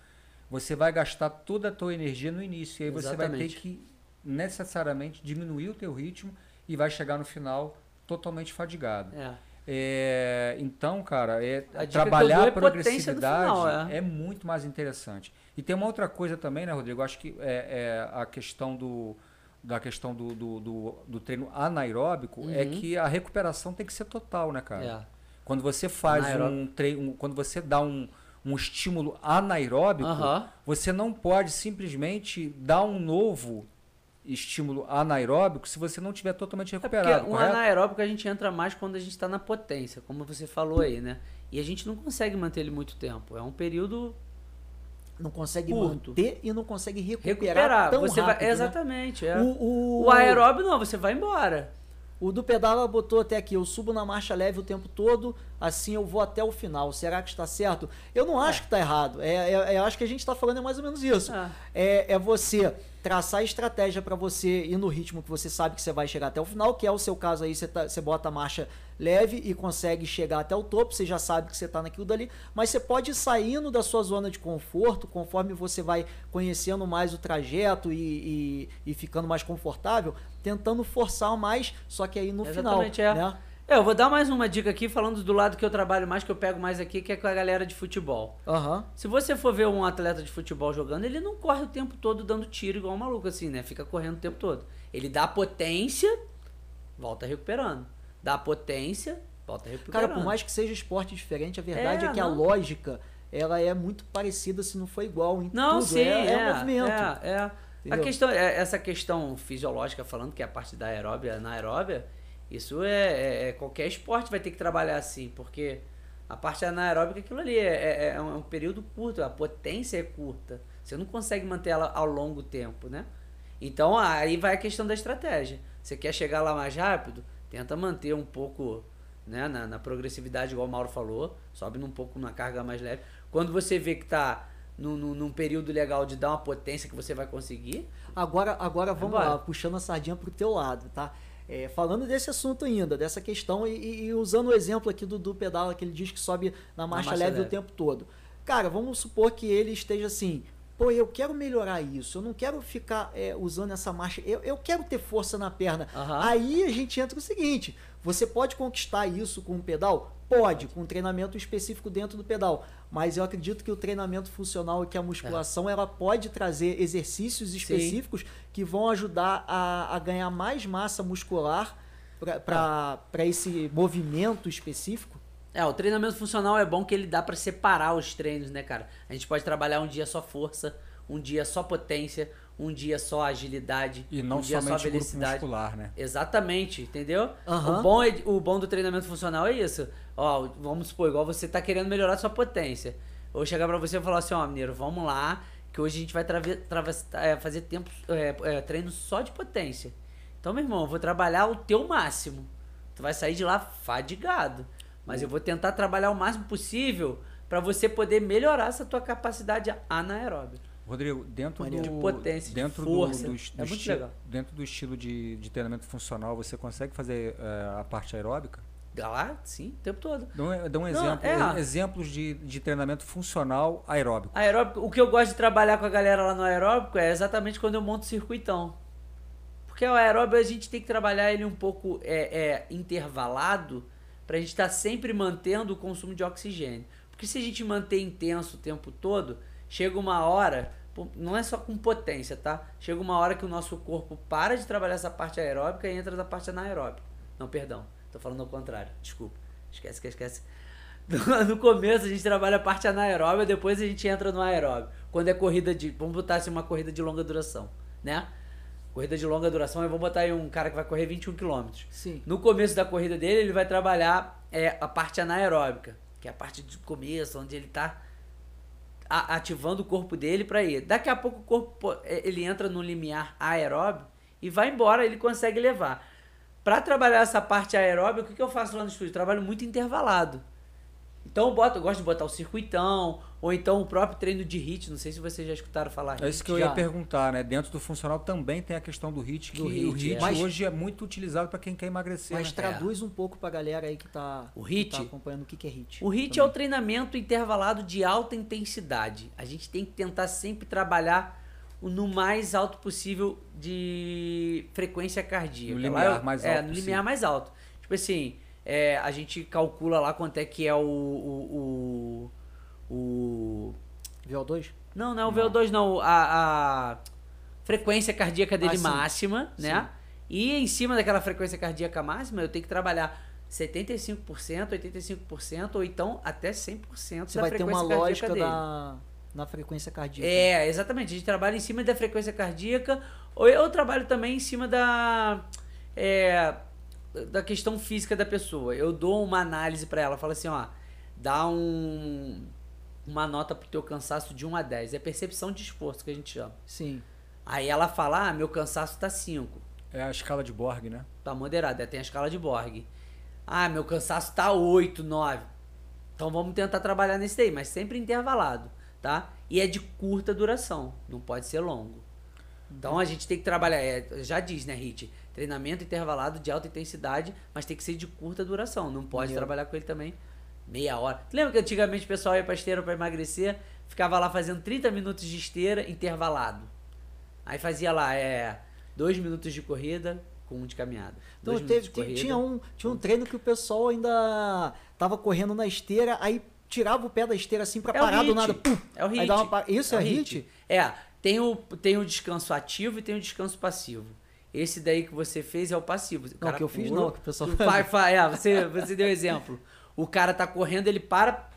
você vai gastar toda a tua energia no início. E aí você vai ter Exatamente. que necessariamente diminuir o teu ritmo e vai chegar no final totalmente fadigado. É. É, então, cara, é, A eu trabalhar é a progressividade final, é. é. muito mais interessante. E tem uma outra coisa também, né, Rodrigo? Acho que é, é a questão do da questão do, do, do, do treino anaeróbico é Uhum. que a recuperação tem que ser total, né, cara? É. Quando você faz Anaeróbico. um treino, quando você dá um, um estímulo anaeróbico, Aham. você não pode simplesmente dar um novo estímulo anaeróbico se você não tiver totalmente É porque recuperado, o correto? anaeróbico a gente entra mais quando a gente está na potência, como você falou aí, né? E a gente não consegue manter ele muito tempo. É um período Não consegue Curto. manter e não consegue recuperar, recuperar. tão você rápido, vai, né? exatamente. É. O, O, o, aeróbio não, você vai embora. O do pedala botou até aqui, eu subo na marcha leve o tempo todo, assim eu vou até o final. Será que está certo? Eu não acho que está errado. É, é- eu acho que a gente está falando é mais ou menos isso. É. É, é você traçar a estratégia para você ir no ritmo que você sabe que você vai chegar até o final, que é o seu caso aí, você, tá- você bota a marcha leve e consegue chegar até o topo, você já sabe que você está naquilo dali, mas você pode ir saindo da sua zona de conforto conforme você vai conhecendo mais o trajeto e, e, e ficando mais confortável, tentando forçar mais, só que aí no Exatamente, final, é. né? É, eu vou dar mais uma dica aqui, falando do lado que eu trabalho mais, que eu pego mais aqui, que é com a galera de futebol. Aham. Se você for ver um atleta de futebol jogando, ele não corre o tempo todo dando tiro igual um maluco, assim, né? Fica correndo o tempo todo. Ele dá potência, volta recuperando. Dá potência, volta recuperando. Cara, por mais que seja esporte diferente, a verdade é, É, que a não. lógica ela é muito parecida, se não for igual em Não, tudo. sim, é, é, é movimento. É, é. A questão, é- essa questão fisiológica falando, que é a parte da aeróbia, anaeróbia, isso é, é- é- Qualquer esporte vai ter que trabalhar assim, porque a parte anaeróbica, aquilo ali é, é- é um, é um período curto, a potência é curta. Você não consegue manter ela ao longo tempo, né? Então aí vai a questão da estratégia. Você quer chegar lá mais rápido? Tenta manter um pouco né, na, na progressividade, igual o Mauro falou, sobe um pouco na carga mais leve. Quando você vê que tá num, num, período legal de dar uma potência que você vai conseguir, Agora, agora vamos Vambora. lá, puxando a sardinha pro teu lado, tá? É, falando desse assunto ainda, dessa questão, e, e- usando o exemplo aqui do, do pedala, que ele diz que sobe na marcha, marcha leve, leve. o tempo todo. Cara, vamos supor que ele esteja assim, pô, eu quero melhorar isso, eu não quero ficar é, usando essa marcha, eu, eu quero ter força na perna. Aham. Aí a gente entra no seguinte, você pode conquistar isso com um pedal? Pode, com um treinamento específico dentro do pedal. Mas eu acredito que o treinamento funcional e que a musculação ela pode trazer exercícios específicos que vão ajudar a, a ganhar mais massa muscular para esse movimento específico. É, o treinamento funcional é bom que ele dá pra separar os treinos, né, cara? A gente pode trabalhar um dia só força, um dia só potência, um dia só agilidade, E não um dia somente só grupo velocidade. muscular, né? Exatamente, entendeu? Aham. O, bom é- o bom do treinamento funcional é isso. Ó, vamos supor, igual você tá querendo melhorar sua potência. Eu vou chegar pra você e falar assim, ó, mineiro, vamos lá, que hoje a gente vai é, fazer tempo, é, é, treino só de potência. Então, meu irmão, eu vou trabalhar o teu máximo. Tu vai sair de lá fadigado. Mas eu vou tentar trabalhar o máximo possível pra você poder melhorar essa tua capacidade anaeróbica. Rodrigo, dentro Maneiro. do De potência, de dentro força. do, do, É do muito esti- legal. dentro do estilo de, de treinamento funcional, você consegue fazer eh, a parte aeróbica? Lá, sim, o tempo todo. Dá um, dá um Não, exemplo, é. exemplos de, de treinamento funcional aeróbico. Aeróbico, o que eu gosto de trabalhar com a galera lá no aeróbico é exatamente quando eu monto o circuitão. Porque o aeróbico a gente tem que trabalhar ele um pouco é, é, intervalado pra gente estar sempre mantendo o consumo de oxigênio. Porque se a gente manter intenso o tempo todo, chega uma hora, não é só com potência, tá? Chega uma hora que o nosso corpo para de trabalhar essa parte aeróbica e entra na parte anaeróbica. Não, perdão. Tô falando ao contrário. Desculpa. Esquece, esquece, esquece. No começo a gente trabalha a parte anaeróbica, depois a gente entra no aeróbio. Quando é corrida de. Vamos botar assim uma corrida de longa duração, né? Corrida de longa duração, eu vou botar aí um cara que vai correr 21 km. Sim. No começo da corrida dele, ele vai trabalhar é, a parte anaeróbica, que é a parte de começo, onde ele ativando o corpo dele para ir. Daqui a pouco o corpo é, ele entra no limiar aeróbio e vai embora, ele consegue levar. Para trabalhar essa parte aeróbica, o que eu faço lá no estúdio? Eu trabalho muito intervalado. Então eu, boto, eu gosto de botar o circuitão, ou então o próprio treino de HIT, não sei se vocês já escutaram falar. É isso que eu já. ia perguntar, né? Dentro do funcional também tem a questão do HIT, que Do o HIT, HIT é. Mas- hoje é muito utilizado para quem quer emagrecer. Mas né? traduz um pouco pra galera aí que tá, O que HIT? tá acompanhando o que, que é HIT. O HIT é o treinamento intervalado de alta intensidade. A gente tem que tentar sempre trabalhar o- no mais alto possível de frequência cardíaca. No limiar eu- mais é, alto no possível. limiar mais alto. Tipo assim, é, a gente calcula lá quanto é que é o. o, o, o- VO2? não, não é o VO2, não. A, a frequência cardíaca dele Ah, sim. máxima, né? Sim. E em cima daquela frequência cardíaca máxima, eu tenho que trabalhar 75%, 85%, ou então até 100% Você vai ter uma lógica dele. da, na frequência cardíaca. É, exatamente. A gente trabalha em cima da frequência cardíaca, ou eu trabalho também em cima da. é, da questão física da pessoa. Eu dou uma análise pra ela, falo assim, ó, dá um uma nota pro teu cansaço de 1 a 10. É percepção de esforço que a gente chama. Sim. Aí ela fala, ah, meu cansaço tá 5. É a escala de Borg, né? Tá moderado, aí tem a escala de Borg. Ah, meu cansaço tá 8, 9. Então vamos tentar trabalhar nesse daí, mas sempre intervalado, tá? E é de curta duração, não pode ser longo. Então a gente tem que trabalhar, é, já diz, né, Hit? Treinamento intervalado de alta intensidade, mas tem que ser de curta duração. Não pode Maneiro. trabalhar com ele também meia hora. Tu lembra que antigamente o pessoal ia pra esteira pra emagrecer, ficava lá fazendo 30 minutos de esteira intervalado. Aí fazia lá, é, dois minutos de corrida com um de caminhada. Então, Dois teve- de corrida. tinha, um, tinha um treino que o pessoal ainda tava correndo na esteira, aí tirava o pé da esteira assim pra É parar do hit. nada. Pum, É o hit. Isso é, o hit? É, tem o, tem o descanso ativo e tem o descanso passivo. Esse daí que você fez é o passivo. O Não, que eu fiz pula, não, que o pessoal faz, faz, é, você, você deu exemplo. O cara tá correndo, ele para,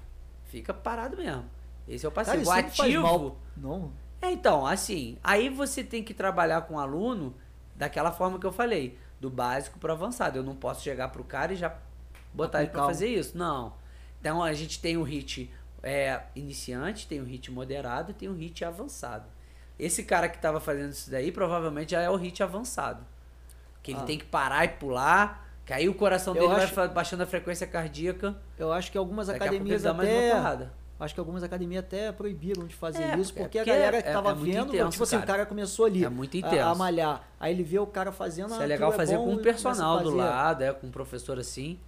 fica parado mesmo. Esse é o passivo. Cara, isso o ativo. Não. É, então, assim, aí você tem que trabalhar com o aluno daquela forma que eu falei, do básico pro avançado. Eu não posso chegar pro cara e já botar ele um- fazer isso. Não. Então a gente tem o hit é, iniciante, tem o hit moderado e tem o hit avançado. Esse cara que tava fazendo isso daí provavelmente já é o hit avançado. Que ele Ah. tem que parar e pular, que aí o coração dele vai acho- fa- baixando a frequência cardíaca. Eu acho que algumas Daqui a pouco ele academias dá mais uma até. porrada. Acho que algumas academias até proibiram de fazer É, isso, é porque a porque galera é- que tava é vendo, intenso, tipo assim, cara. o cara começou ali É muito a-. A, malhar. Aí ele vê o cara fazendo. Isso ah, é legal aquilo fazer com um personal do lado, é, com um professor assim.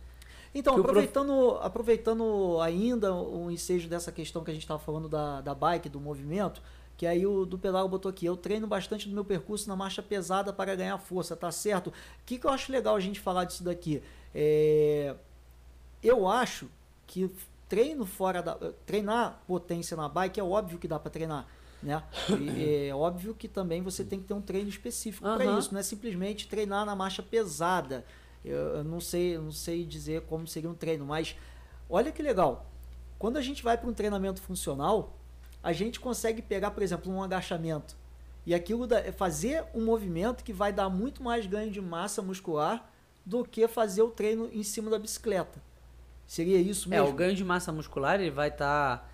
Então, Que o prof- aproveitando, aproveitando ainda o ensejo dessa questão que a gente estava falando da, da bike, do movimento, que aí o do pedal botou aqui, eu treino bastante do meu percurso na marcha pesada para ganhar força, tá certo? O que, que eu acho legal a gente falar disso daqui? É, eu acho que treino fora da. Treinar potência na bike é óbvio que dá para treinar. Né? E é óbvio que também você tem que ter um treino específico para Aham. isso, não é simplesmente treinar na marcha pesada. Eu, eu não sei, eu não sei dizer como seria um treino, mas olha que legal. Quando a gente vai para um treinamento funcional, a gente consegue pegar, por exemplo, um agachamento e aquilo da, fazer um movimento que vai dar muito mais ganho de massa muscular do que fazer o treino em cima da bicicleta. Seria isso É, mesmo? o ganho de massa muscular ele vai estar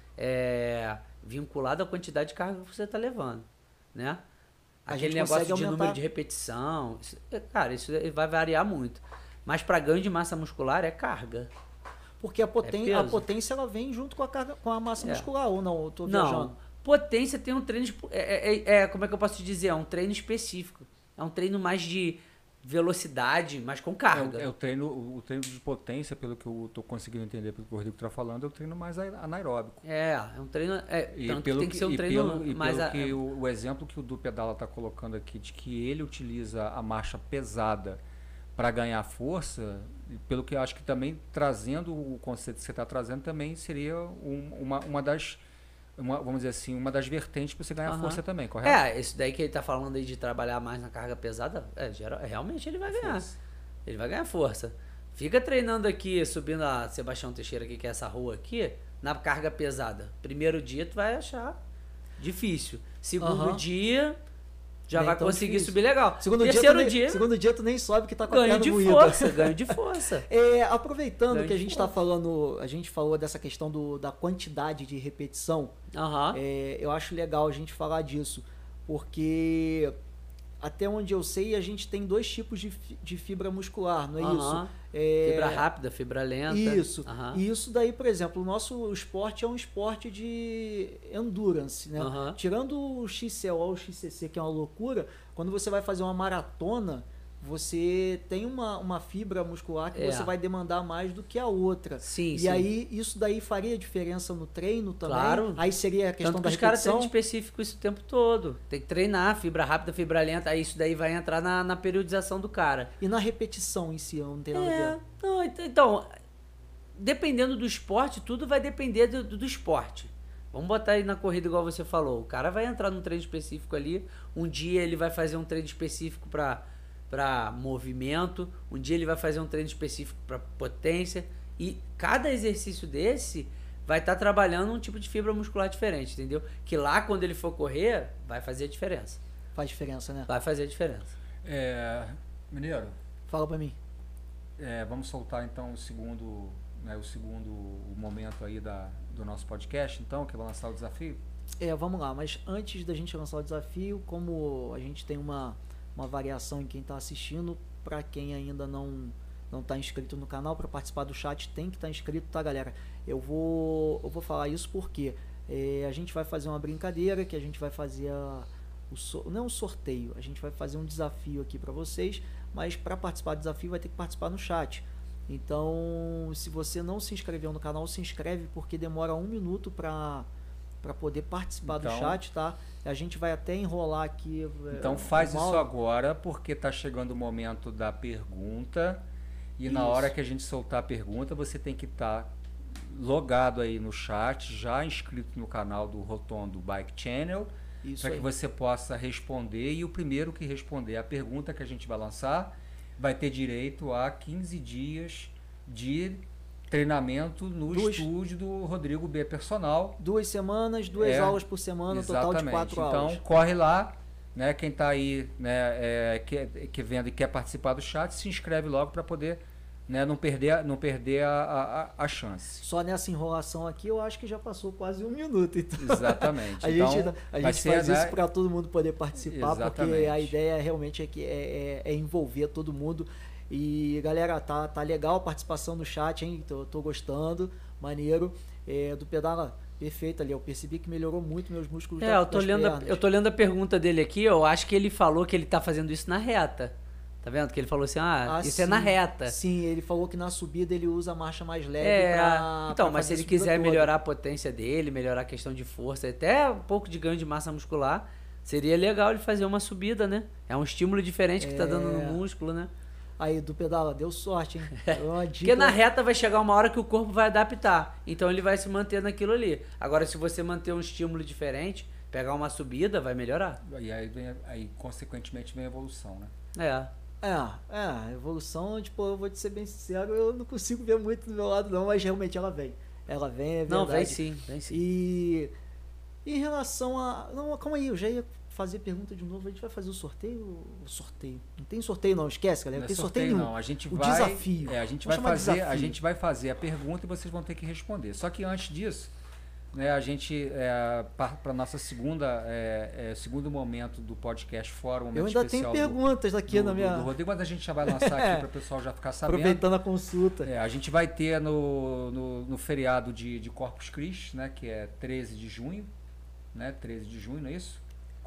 vinculado à quantidade de carga que você está levando, né? A Aquele negócio de número aumentar- de repetição, isso- é, cara, isso vai variar muito. Mas para ganho de massa muscular é carga. Porque a, poten a potência ela vem junto com a, carga, com a massa É. muscular, ou não? Eu tô Não, viajando. potência tem um treino. espo- É, é- é- como é que eu posso te dizer? É um treino específico. É um treino mais de velocidade, mas com É, o- carga. é o treino, o treino de potência, pelo que eu tô conseguindo entender, pelo que o Rodrigo tá falando, é o treino mais anaeróbico. É, é um treino. É, E tanto que pelo tem que ser um e treino pelo, e mais. pelo a- que o, o exemplo que o Du Pedala está colocando aqui, de que ele utiliza a marcha pesada para ganhar força, e pelo que eu acho que também trazendo o conceito que você está trazendo, também seria um- uma, uma das uma, vamos dizer assim, uma das vertentes para você ganhar Aham. força também, correto? É, isso daí que ele tá falando aí de trabalhar mais na carga pesada, é, geral- realmente ele vai ganhar. Força. Ele vai ganhar força. Fica treinando aqui, subindo a Sebastião Teixeira aqui, que é essa rua aqui, na carga pesada. Primeiro dia tu vai achar difícil. Segundo Aham. dia já Nem vai tão conseguir difícil. subir legal. Segundo dia, Terceiro nem, dia, segundo dia tu nem sobe que tá com a ganho perna de moída. força, ganho de força. É, aproveitando Ganho que a gente está força. falando, a gente falou dessa questão do, da quantidade de repetição, é, eu acho legal a gente falar disso, porque até onde eu sei a gente tem dois tipos de, de fibra muscular, não é isso? Aham. É, Fibra rápida, fibra lenta. Isso. Aham. E isso daí, por exemplo, o nosso esporte é um esporte de endurance, né? Aham. Tirando o XCO ou o XCC, que é uma loucura, quando você vai fazer uma maratona, você tem uma, uma fibra muscular que É. você vai demandar mais do que a outra. Sim, e sim. aí, isso daí faria diferença no treino também? Claro. Aí seria a questão Tanto que da os caras repetição? treinam específico isso o tempo todo. Tem que treinar, fibra rápida, fibra lenta. Aí isso daí vai entrar na, na periodização do cara. E na repetição em si, não tem nada a É, ver. não, ent- então, dependendo do esporte, tudo vai depender do, do, do esporte. Vamos botar aí na corrida igual você falou. O cara vai entrar num treino específico ali. Um dia ele vai fazer um treino específico para para movimento. Um dia ele vai fazer um treino específico para potência. E cada exercício desse vai estar trabalhando um tipo de fibra muscular diferente, entendeu? Que lá quando ele for correr, vai fazer a diferença. Faz diferença, né? Vai fazer a diferença. É, Mineiro, Fala pra mim. é, vamos soltar então o segundo, né, o segundo momento aí da, do nosso podcast, então, que vai lançar o desafio. É, vamos lá, mas antes da gente lançar o desafio, como a gente tem uma, uma variação em quem está assistindo, para quem ainda não não está inscrito no canal, para participar do chat tem que estar inscrito, tá, galera? Eu vou, eu vou falar isso porque é, a gente vai fazer uma brincadeira, que a gente vai fazer a, o so- não é um sorteio, a gente vai fazer um desafio aqui para vocês, mas para participar do desafio vai ter que participar no chat. Então, se você não se inscreveu no canal, se inscreve porque demora um minuto para para poder participar do Então- chat, tá? A gente vai até enrolar aqui. é, Então faz isso agora, porque está chegando o momento da pergunta. E na Isso. hora que a gente soltar a pergunta, você tem que estar logado aí no chat, já inscrito no canal do Rotondo Bike Channel, para que você possa responder. E o primeiro que responder a pergunta que a gente vai lançar vai ter direito a 15 dias de treinamento no Duas- estúdio do Rodrigo B Personal. Duas semanas, duas É, aulas por semana, total de quatro então, aulas. corre lá, né? Quem está aí, né, é, que, que vendo e quer participar do chat, se inscreve logo para poder, né, não perder, a- não perder a, a, a- chance. Só nessa enrolação aqui, eu acho que já passou quase um minuto. Então, Exatamente. a então, gente, a gente ser, faz né, isso para todo mundo poder participar, porque Exatamente. a ideia realmente é, que é, é- é envolver todo mundo. E galera, tá, tá legal a participação no chat, hein? Tô, tô gostando, maneiro. É, do pedala, perfeito ali. Eu percebi que melhorou muito meus músculos. É, da- eu tô, lendo a, eu tô lendo a pergunta dele aqui, eu acho que ele falou que ele tá fazendo isso na reta. Tá vendo? Que ele falou assim, ah, Ah, isso é na sim. reta. Sim, ele falou que na subida ele usa a marcha mais leve É, pra. então, pra mas se ele quiser toda. melhorar a potência dele, melhorar a questão de força, até um pouco de ganho de massa muscular, seria legal ele fazer uma subida, né? É um estímulo diferente que tá dando no É. músculo, né? Aí, do pedala, deu sorte, hein? Deu uma dica. Porque na reta vai chegar uma hora que o corpo vai adaptar. Então ele vai se manter naquilo ali. Agora, se você manter um estímulo diferente, pegar uma subida, vai melhorar. E aí, vem, aí, consequentemente, vem a evolução, né? É. É, é, a evolução, tipo, eu vou te ser bem sincero, eu não consigo ver muito do meu lado, não, mas realmente ela vem. Ela vem, é verdade. Não, vem sim, vem sim. E em relação a. Não, calma aí, eu já ia fazer pergunta de novo. A gente vai fazer o sorteio? O sorteio. Não tem sorteio, não, esquece, galera. Não Não é tem sorteio, nenhum. não. A gente O vai, desafio. É, a gente Vamos vai fazer, a desafio. gente vai fazer a pergunta e vocês vão ter que responder. Só que antes disso, né, a gente é, para nossa segunda é, é, segundo momento do podcast fora, um momento Eu ainda tenho perguntas do, aqui do, na minha. do Rodrigo, mas a gente já vai lançar aqui É. para o pessoal já ficar sabendo. aproveitando a consulta. É, a gente vai ter no, no, no feriado de, de Corpus Christi, né, que é 13 de junho, né, 13 de junho, não é isso?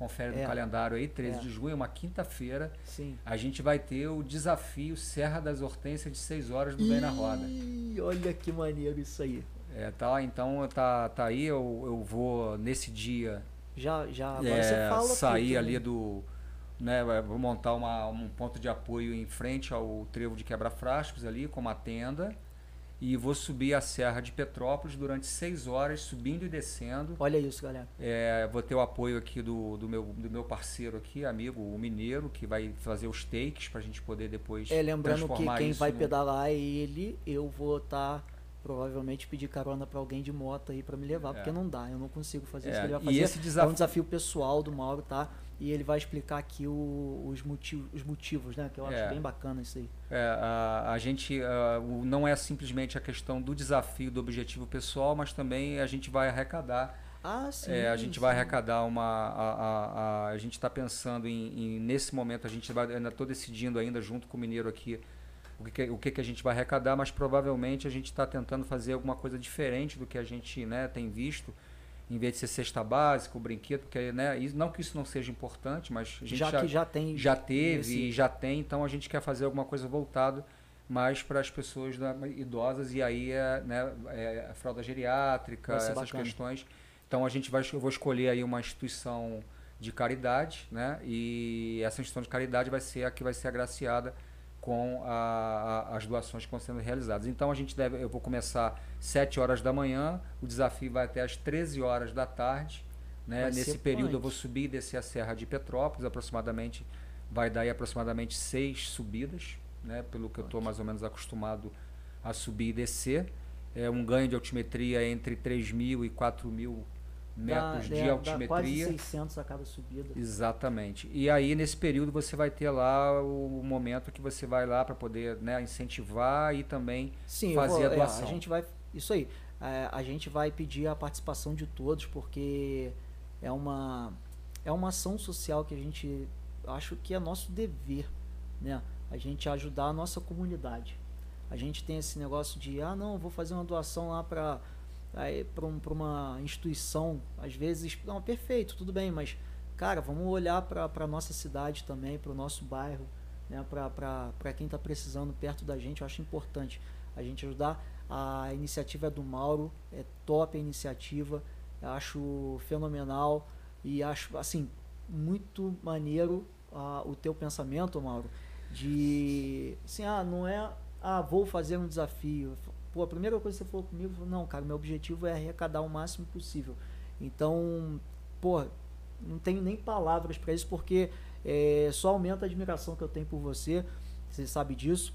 Confere É. no calendário aí, 13 É. de junho, é uma quinta-feira. Sim. A gente vai ter o desafio Serra das Hortênsias de 6 horas do Bem na Roda. Ih, olha que maneiro isso aí. É, tá, então tá, tá aí, eu, eu vou nesse dia Já, já, agora é, você fala. sair tudo, ali né? do. Né, vou montar uma, um ponto de apoio em frente ao trevo de quebra-frascos ali, com uma tenda. E vou subir a Serra de Petrópolis durante seis horas, subindo e descendo. Olha isso, galera. É, vou ter o apoio aqui do, do, meu, do meu parceiro aqui, amigo, o Mineiro, que vai fazer os takes para a gente poder depois É, lembrando que quem vai no... pedalar é ele, eu vou estar... Tá provavelmente pedir carona para alguém de moto aí para me levar, é. porque não dá, eu não consigo fazer é. isso que ele vai fazer. E esse desafio... É um desafio pessoal do Mauro, tá? E ele vai explicar aqui o, os, motivos, os motivos, né? Que eu acho é. bem bacana isso aí. É, a, a gente não é simplesmente a questão do desafio, do objetivo pessoal, mas também a gente vai arrecadar. Ah, sim. É, a gente sim. vai arrecadar uma. A, a, a, a gente está pensando em, em, nesse momento, a gente vai, ainda estou decidindo ainda junto com o Mineiro aqui o que, o que, que a gente vai arrecadar, mas provavelmente a gente está tentando fazer alguma coisa diferente do que a gente né, tem visto em vez de ser cesta básica, o brinquedo, porque né, não que isso não seja importante, mas a gente já, já, já tem já teve esse... e já tem, então a gente quer fazer alguma coisa voltado mais para as pessoas né, idosas e aí é, né, é a fralda geriátrica, essas bacana. questões. Então a gente vai, eu vou escolher aí uma instituição de caridade, né? E essa instituição de caridade vai ser a que vai ser agraciada com a, a, as doações que estão sendo realizadas. Então a gente deve, eu vou começar 7 horas da manhã, o desafio vai até às 13 horas da tarde. Né? Nesse período antes. eu vou subir e descer a Serra de Petrópolis, aproximadamente vai dar aí aproximadamente seis subidas, né? pelo que eu estou mais ou menos acostumado a subir e descer. É um ganho de altimetria entre 3 mil e 4 mil metros dá, de dá, altimetria. Quase 600 a cada subida. Exatamente. E aí nesse período você vai ter lá o momento que você vai lá para poder né, incentivar e também Sim, fazer vou, a doação. É, a gente vai isso aí. É, a gente vai pedir a participação de todos porque é uma é uma ação social que a gente acho que é nosso dever, né? A gente ajudar a nossa comunidade. A gente tem esse negócio de ah não, vou fazer uma doação lá para para um, uma instituição, às vezes, não, perfeito, tudo bem, mas, cara, vamos olhar para a nossa cidade também, para o nosso bairro, né, para quem está precisando perto da gente, eu acho importante a gente ajudar. A iniciativa é do Mauro, é top a iniciativa, acho fenomenal e acho, assim, muito maneiro o teu pensamento, Mauro, de, assim, ah, não é, ah, vou fazer um desafio, Pô, a primeira coisa que você falou comigo, falou, não, cara, meu objetivo é arrecadar o máximo possível. Então, pô, não tenho nem palavras para isso, porque é, só aumenta a admiração que eu tenho por você, você sabe disso.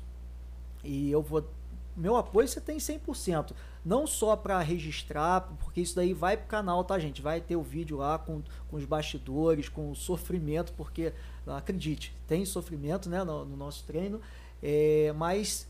E eu vou. Meu apoio você tem 100%. Não só para registrar, porque isso daí vai pro canal, tá, gente? Vai ter o vídeo lá com, com os bastidores, com o sofrimento, porque, acredite, tem sofrimento né, no, no nosso treino. É, mas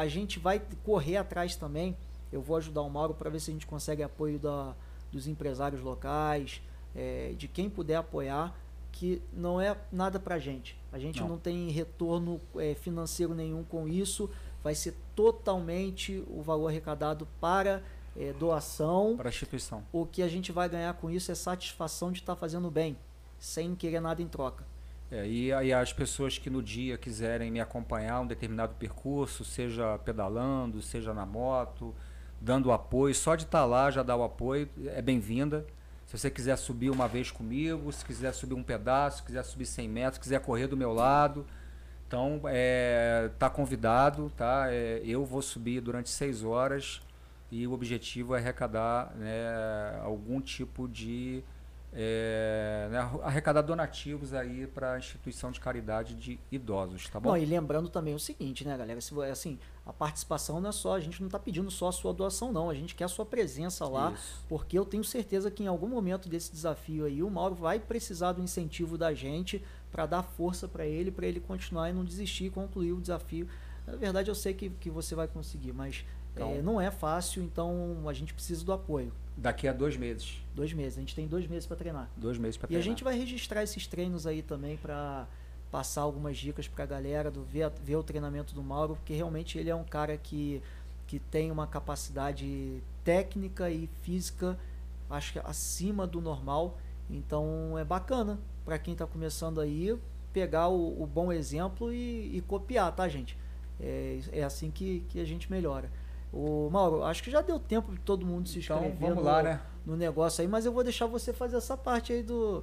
a gente vai correr atrás também. Eu vou ajudar o Mauro para ver se a gente consegue apoio da, dos empresários locais, é, de quem puder apoiar, que não é nada para a gente. A gente não, não tem retorno é, financeiro nenhum com isso. Vai ser totalmente o valor arrecadado para é, doação. Para a instituição. O que a gente vai ganhar com isso é satisfação de estar tá fazendo bem, sem querer nada em troca. É, e aí as pessoas que no dia quiserem me acompanhar um determinado percurso, seja pedalando, seja na moto, dando apoio, só de estar tá lá já dá o apoio, é bem-vinda. Se você quiser subir uma vez comigo, se quiser subir um pedaço, se quiser subir 100 metros, se quiser correr do meu lado, então é, tá convidado, tá? É, eu vou subir durante seis horas e o objetivo é arrecadar né, algum tipo de é, né, arrecadar donativos aí para a instituição de caridade de idosos, tá bom? bom? E lembrando também o seguinte, né, galera? Se, assim, a participação não é só, a gente não está pedindo só a sua doação, não. A gente quer a sua presença lá, Isso. porque eu tenho certeza que em algum momento desse desafio aí, o Mauro vai precisar do incentivo da gente para dar força para ele, para ele continuar e não desistir e concluir o desafio. Na verdade, eu sei que, que você vai conseguir, mas então, é, não é fácil, então a gente precisa do apoio. Daqui a dois meses. Dois meses. A gente tem dois meses para treinar. Dois meses para treinar. E a gente vai registrar esses treinos aí também para passar algumas dicas para a galera, do, ver, ver o treinamento do Mauro, porque realmente ele é um cara que, que tem uma capacidade técnica e física, acho que acima do normal. Então é bacana para quem está começando aí pegar o, o bom exemplo e, e, copiar, tá, gente? É, é assim que, que a gente melhora. O Mauro, acho que já deu tempo de todo mundo se então, inscrever então, vamos lá, no, né? no negócio aí, mas eu vou deixar você fazer essa parte aí do,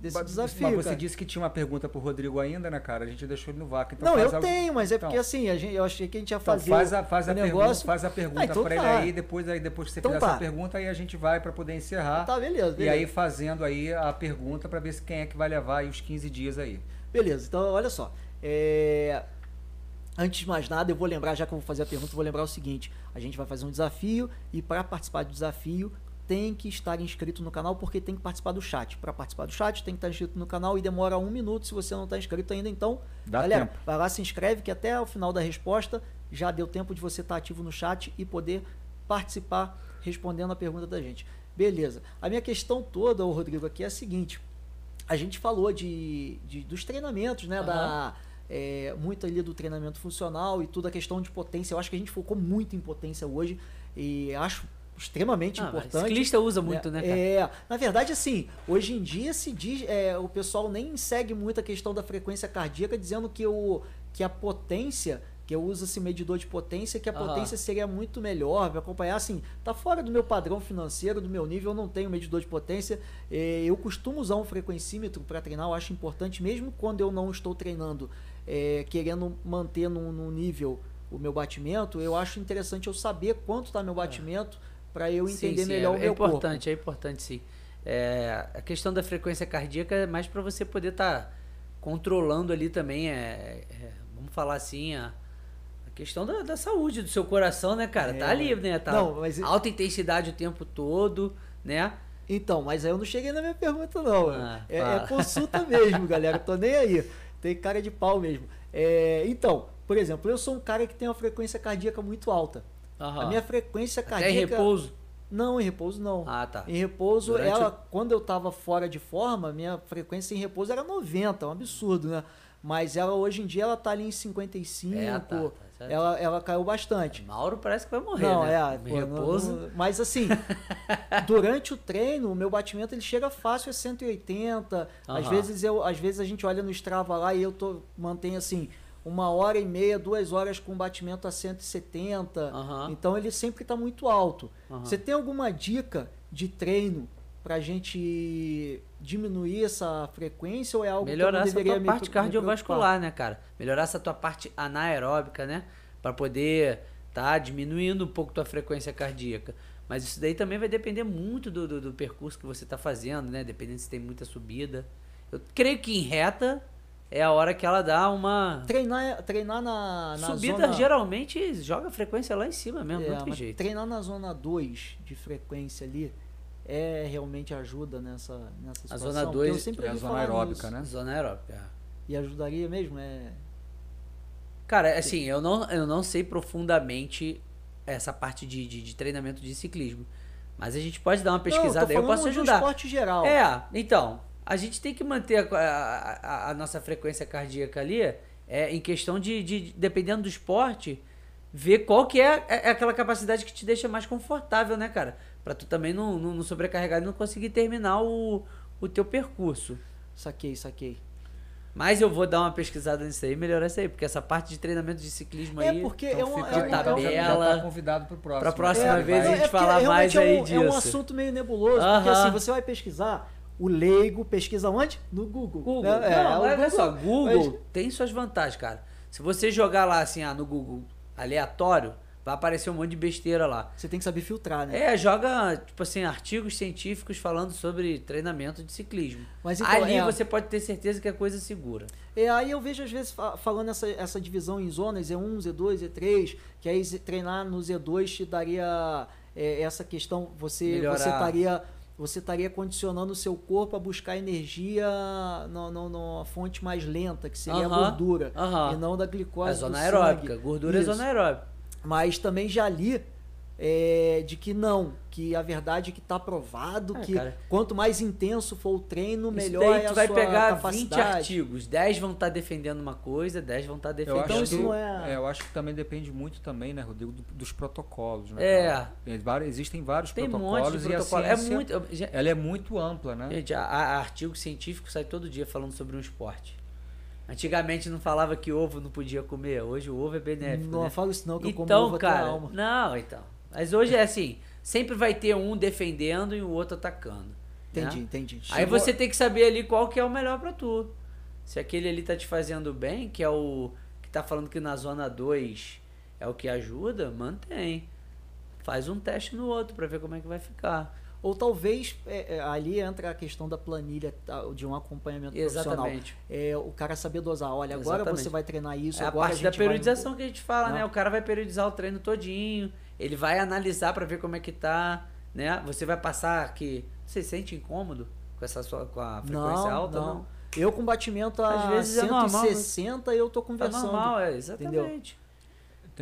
desse Mas- desafio. Mas você cara. disse que tinha uma pergunta pro Rodrigo ainda, né, cara? A gente deixou ele no vácuo. Então Não, eu tenho, mas é Então. porque assim, a gente, eu achei que a gente ia Então fazer faz a, faz o a, pergunta, negócio. faz a pergunta Ah, então pra ele tá. aí, depois, aí, depois que você Então fizer tá. essa pergunta, aí a gente vai pra poder encerrar. Tá, beleza, E beleza. aí fazendo aí a pergunta pra ver se quem é que vai levar aí os 15 dias aí. Beleza, então olha só. É, Antes de mais nada, eu vou lembrar, já que eu vou fazer a pergunta, eu vou lembrar o seguinte: a gente vai fazer um desafio e para participar do desafio tem que estar inscrito no canal porque tem que participar do chat. Para participar do chat tem que estar inscrito no canal e demora um minuto se você não está inscrito ainda. Então, Dá galera, tempo. vai lá, se inscreve que até o final da resposta já deu tempo de você estar ativo no chat e poder participar respondendo a pergunta da gente. Beleza. A minha questão toda, Rodrigo, aqui é a seguinte. A gente falou de, de- dos treinamentos, né? Da, é, muito ali do treinamento funcional e tudo a questão de potência. Eu acho que a gente focou muito em potência hoje e acho extremamente Ah, importante. Ciclista usa muito, né, cara? É, na verdade, assim, hoje em dia se diz, é, o pessoal nem segue muito a questão da frequência cardíaca, dizendo que, o, que a potência, que eu uso esse medidor de potência, que a Aham. potência seria muito melhor para acompanhar, assim, tá fora do meu padrão financeiro, do meu nível, eu não tenho medidor de potência, é, eu costumo usar um frequencímetro para treinar, eu acho importante, mesmo quando eu não estou treinando, é, querendo manter num, num nível o meu batimento, eu acho interessante eu saber quanto está meu batimento para eu Sim, entender sim, melhor é, o meu é corpo. importante, é importante sim. É, a questão da frequência cardíaca é mais para você poder estar controlando ali também, é, é, vamos falar assim, a, a questão da, da saúde do seu coração, né, cara? É. Tá ali, né? Tá Não, mas- alta intensidade o tempo todo, né? Então, mas aí eu não cheguei na minha pergunta, não. Ah, é, é consulta mesmo, galera. Tô nem aí. Tem cara de pau mesmo. É, então, por exemplo, eu sou um cara que tem uma frequência cardíaca muito alta. Aham. A minha frequência Até cardíaca. em repouso. Não, em repouso não. Ah, tá. Em repouso, Durante ela, o- quando eu tava fora de forma, minha frequência em repouso era 90, é um absurdo, né? Mas ela hoje em dia ela tá ali em 55. É, tá, tá. Ela, ela caiu bastante. Mauro parece que vai morrer, Não, né? é, pô, não- repouso. não- mas assim, durante o treino, o meu batimento ele chega fácil a 180. Às Aham. vezes eu, às vezes a gente olha no Strava lá e eu tô mantenho assim, uma hora e meia, duas horas com batimento a 170. Aham. Então ele sempre está muito alto. Aham. Você tem alguma dica de treino pra gente diminuir essa frequência ou é algo Melhorar que eu não essa deveria tua parte cardiovascular, né, cara? Melhorar essa tua parte anaeróbica, né? Pra poder tá diminuindo um pouco tua frequência cardíaca. Mas isso daí também vai depender muito do, do, do percurso que você tá fazendo, né? Dependendo se tem muita subida. Eu creio que em reta é a hora que ela dá uma Treinar, treinar na, na subida. zona... Geralmente joga a frequência lá em cima mesmo, É, não tem jeito. Treinar na zona 2 de frequência ali é realmente ajuda nessa, nessa A situação. zona porque 2 eu sempre é a zona aeróbica, nisso. né? Zona aeróbica. é. E ajudaria mesmo, é... Cara, assim, eu não, eu não sei profundamente essa parte de, de, de treinamento de ciclismo. Mas a gente pode dar uma pesquisada aí, não, eu tô posso ajudar. esporte geral. É, então, a gente tem que manter a, a- a- a nossa frequência cardíaca ali, é, em questão de, de- dependendo do esporte, ver qual que é, é aquela capacidade que te deixa mais confortável, né, cara? Pra tu também não, não, não sobrecarregar e não conseguir terminar o, o teu percurso. Saquei, saquei. Mas eu vou dar uma pesquisada nisso aí, melhorar isso aí, porque essa parte de treinamento de ciclismo É aí... porque Então é uma, fica, é uma- então já- já, tabela. tá convidado pro próximo. Pra próxima Ele vez vai- a gente porque falar mais é um, aí É um disso. assunto meio nebuloso, porque Aham. assim, você vai pesquisar, o leigo pesquisa onde? No Google. Google. né? É, não, o olha só, Google mas- tem suas vantagens, cara. Se você jogar lá assim, ah, no Google aleatório, vai aparecer um monte de besteira lá. Você tem que saber filtrar, né? É, joga, tipo assim, artigos científicos falando sobre treinamento de ciclismo. Mas então, Ali é- você pode ter certeza que é coisa segura. É, aí eu vejo às vezes fa- falando essa, essa divisão em zonas, Z1, Z2, Z3, que aí treinar no Z2 te daria é, essa questão, você Melhorar. você estaria você estaria condicionando o seu corpo a buscar energia no, no, numa fonte mais lenta, que seria Aham, a gordura, aham. e não da glicose É do zona sangue. aeróbica. Gordura Isso. é zona aeróbica. Mas também já li é, de que não, que a verdade é que está provado É, que cara. quanto mais intenso for o treino, Isso melhor daí é tu a vai sua pegar 20 capacidade. artigos. 10 vão estar defendendo uma coisa, 10 vão estar Eu defendendo Então isso não é- é, eu acho que também depende muito também, né, Rodrigo, do- dos protocolos, né? É. cara? Existem vários Tem um protocolos monte de e a protocolo. É ciência, muito. eu- já- ela é muito ampla, né? Gente, a, a- artigo científico sai todo dia falando sobre um esporte. Antigamente não falava que ovo não podia comer, hoje o ovo é benéfico. Não né? fala isso não, que eu como Então, ovo cara, alma. não, então. Mas hoje é assim, sempre vai ter um defendendo e o outro atacando. Entendi, né? entendi. Aí Chegou- você tem que saber ali qual que é o melhor pra tu. Se aquele ali tá te fazendo bem, que é o que tá falando que na zona 2 é o que ajuda, mantém. Faz um teste no outro pra ver como é que vai ficar. Ou talvez é, é, ali entra a questão da planilha tá, de um acompanhamento profissional. Exatamente. É, o cara saber dosar. Olha, agora Exatamente. você vai treinar isso, é a parte a da gente vai- periodização que a gente fala, Não. né? O cara vai periodizar o treino todinho, ele vai analisar pra ver como é que tá, né? Você vai passar que você sente incômodo com essa sua com a frequência Não, alta, não. não? Eu com batimento a Às vezes é normal, 160 eu tô Tá conversando. normal, é, exatamente.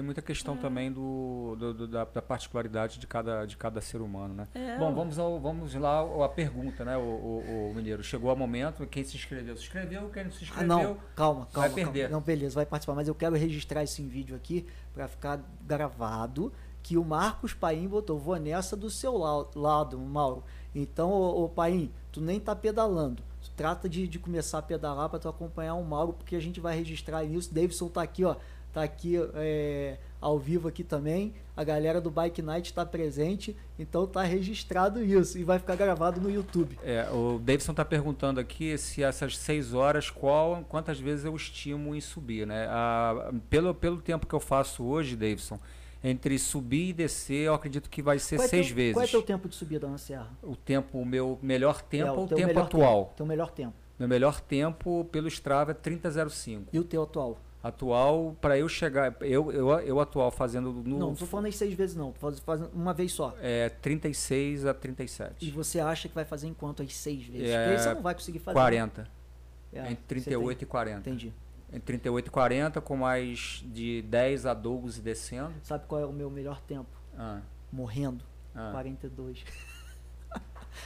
Tem muita questão também do, do- do- da, da particularidade de cada, de cada ser humano, né? É, Bom, vamos, ao, vamos lá à pergunta, né, o, o, o Mineiro? Chegou o momento, quem se inscreveu, se inscreveu, quem não se Ah, inscreveu... não, calma, calma. vai perder. calma. Não, beleza, vai participar. Mas eu quero registrar isso em vídeo aqui para ficar gravado que o Marcos Paim botou, vou nessa do seu lado, Mauro. Então, ô, ô Paim, tu nem tá pedalando. Tu trata de, de começar a pedalar para tu acompanhar o Mauro, porque a gente vai registrar isso. Davidson tá aqui, ó. Tá aqui é, ao vivo aqui também. A galera do Bike Night está presente. Então tá registrado isso. E vai ficar gravado no YouTube. É, o Davidson está perguntando aqui se essas seis horas, qual, quantas vezes eu estimo em subir, né? Ah, pelo, pelo tempo que eu faço hoje, Davidson, entre subir e descer, eu acredito que vai ser Qual é seis teu- vezes. Qual é teu tempo de subida na serra? O tempo, o meu melhor tempo É, ou o tempo atual? Tempo, teu melhor tempo. Meu melhor tempo pelo Strava é 30,05. E o teu atual? Atual, para eu chegar, eu, eu, eu atual fazendo no não, não tô falando em seis vezes não. Tô faz- fazendo uma vez só. é, 36 a E 37. você acha que vai fazer em quanto as seis vezes? É, Porque você não vai conseguir fazer. 40. É, entre você 38 e 40. tem- Entendi. Entre 38 e 40, com mais de 10 a 12 descendo. Sabe qual é o meu melhor tempo? Ah, Morrendo. ah. 42.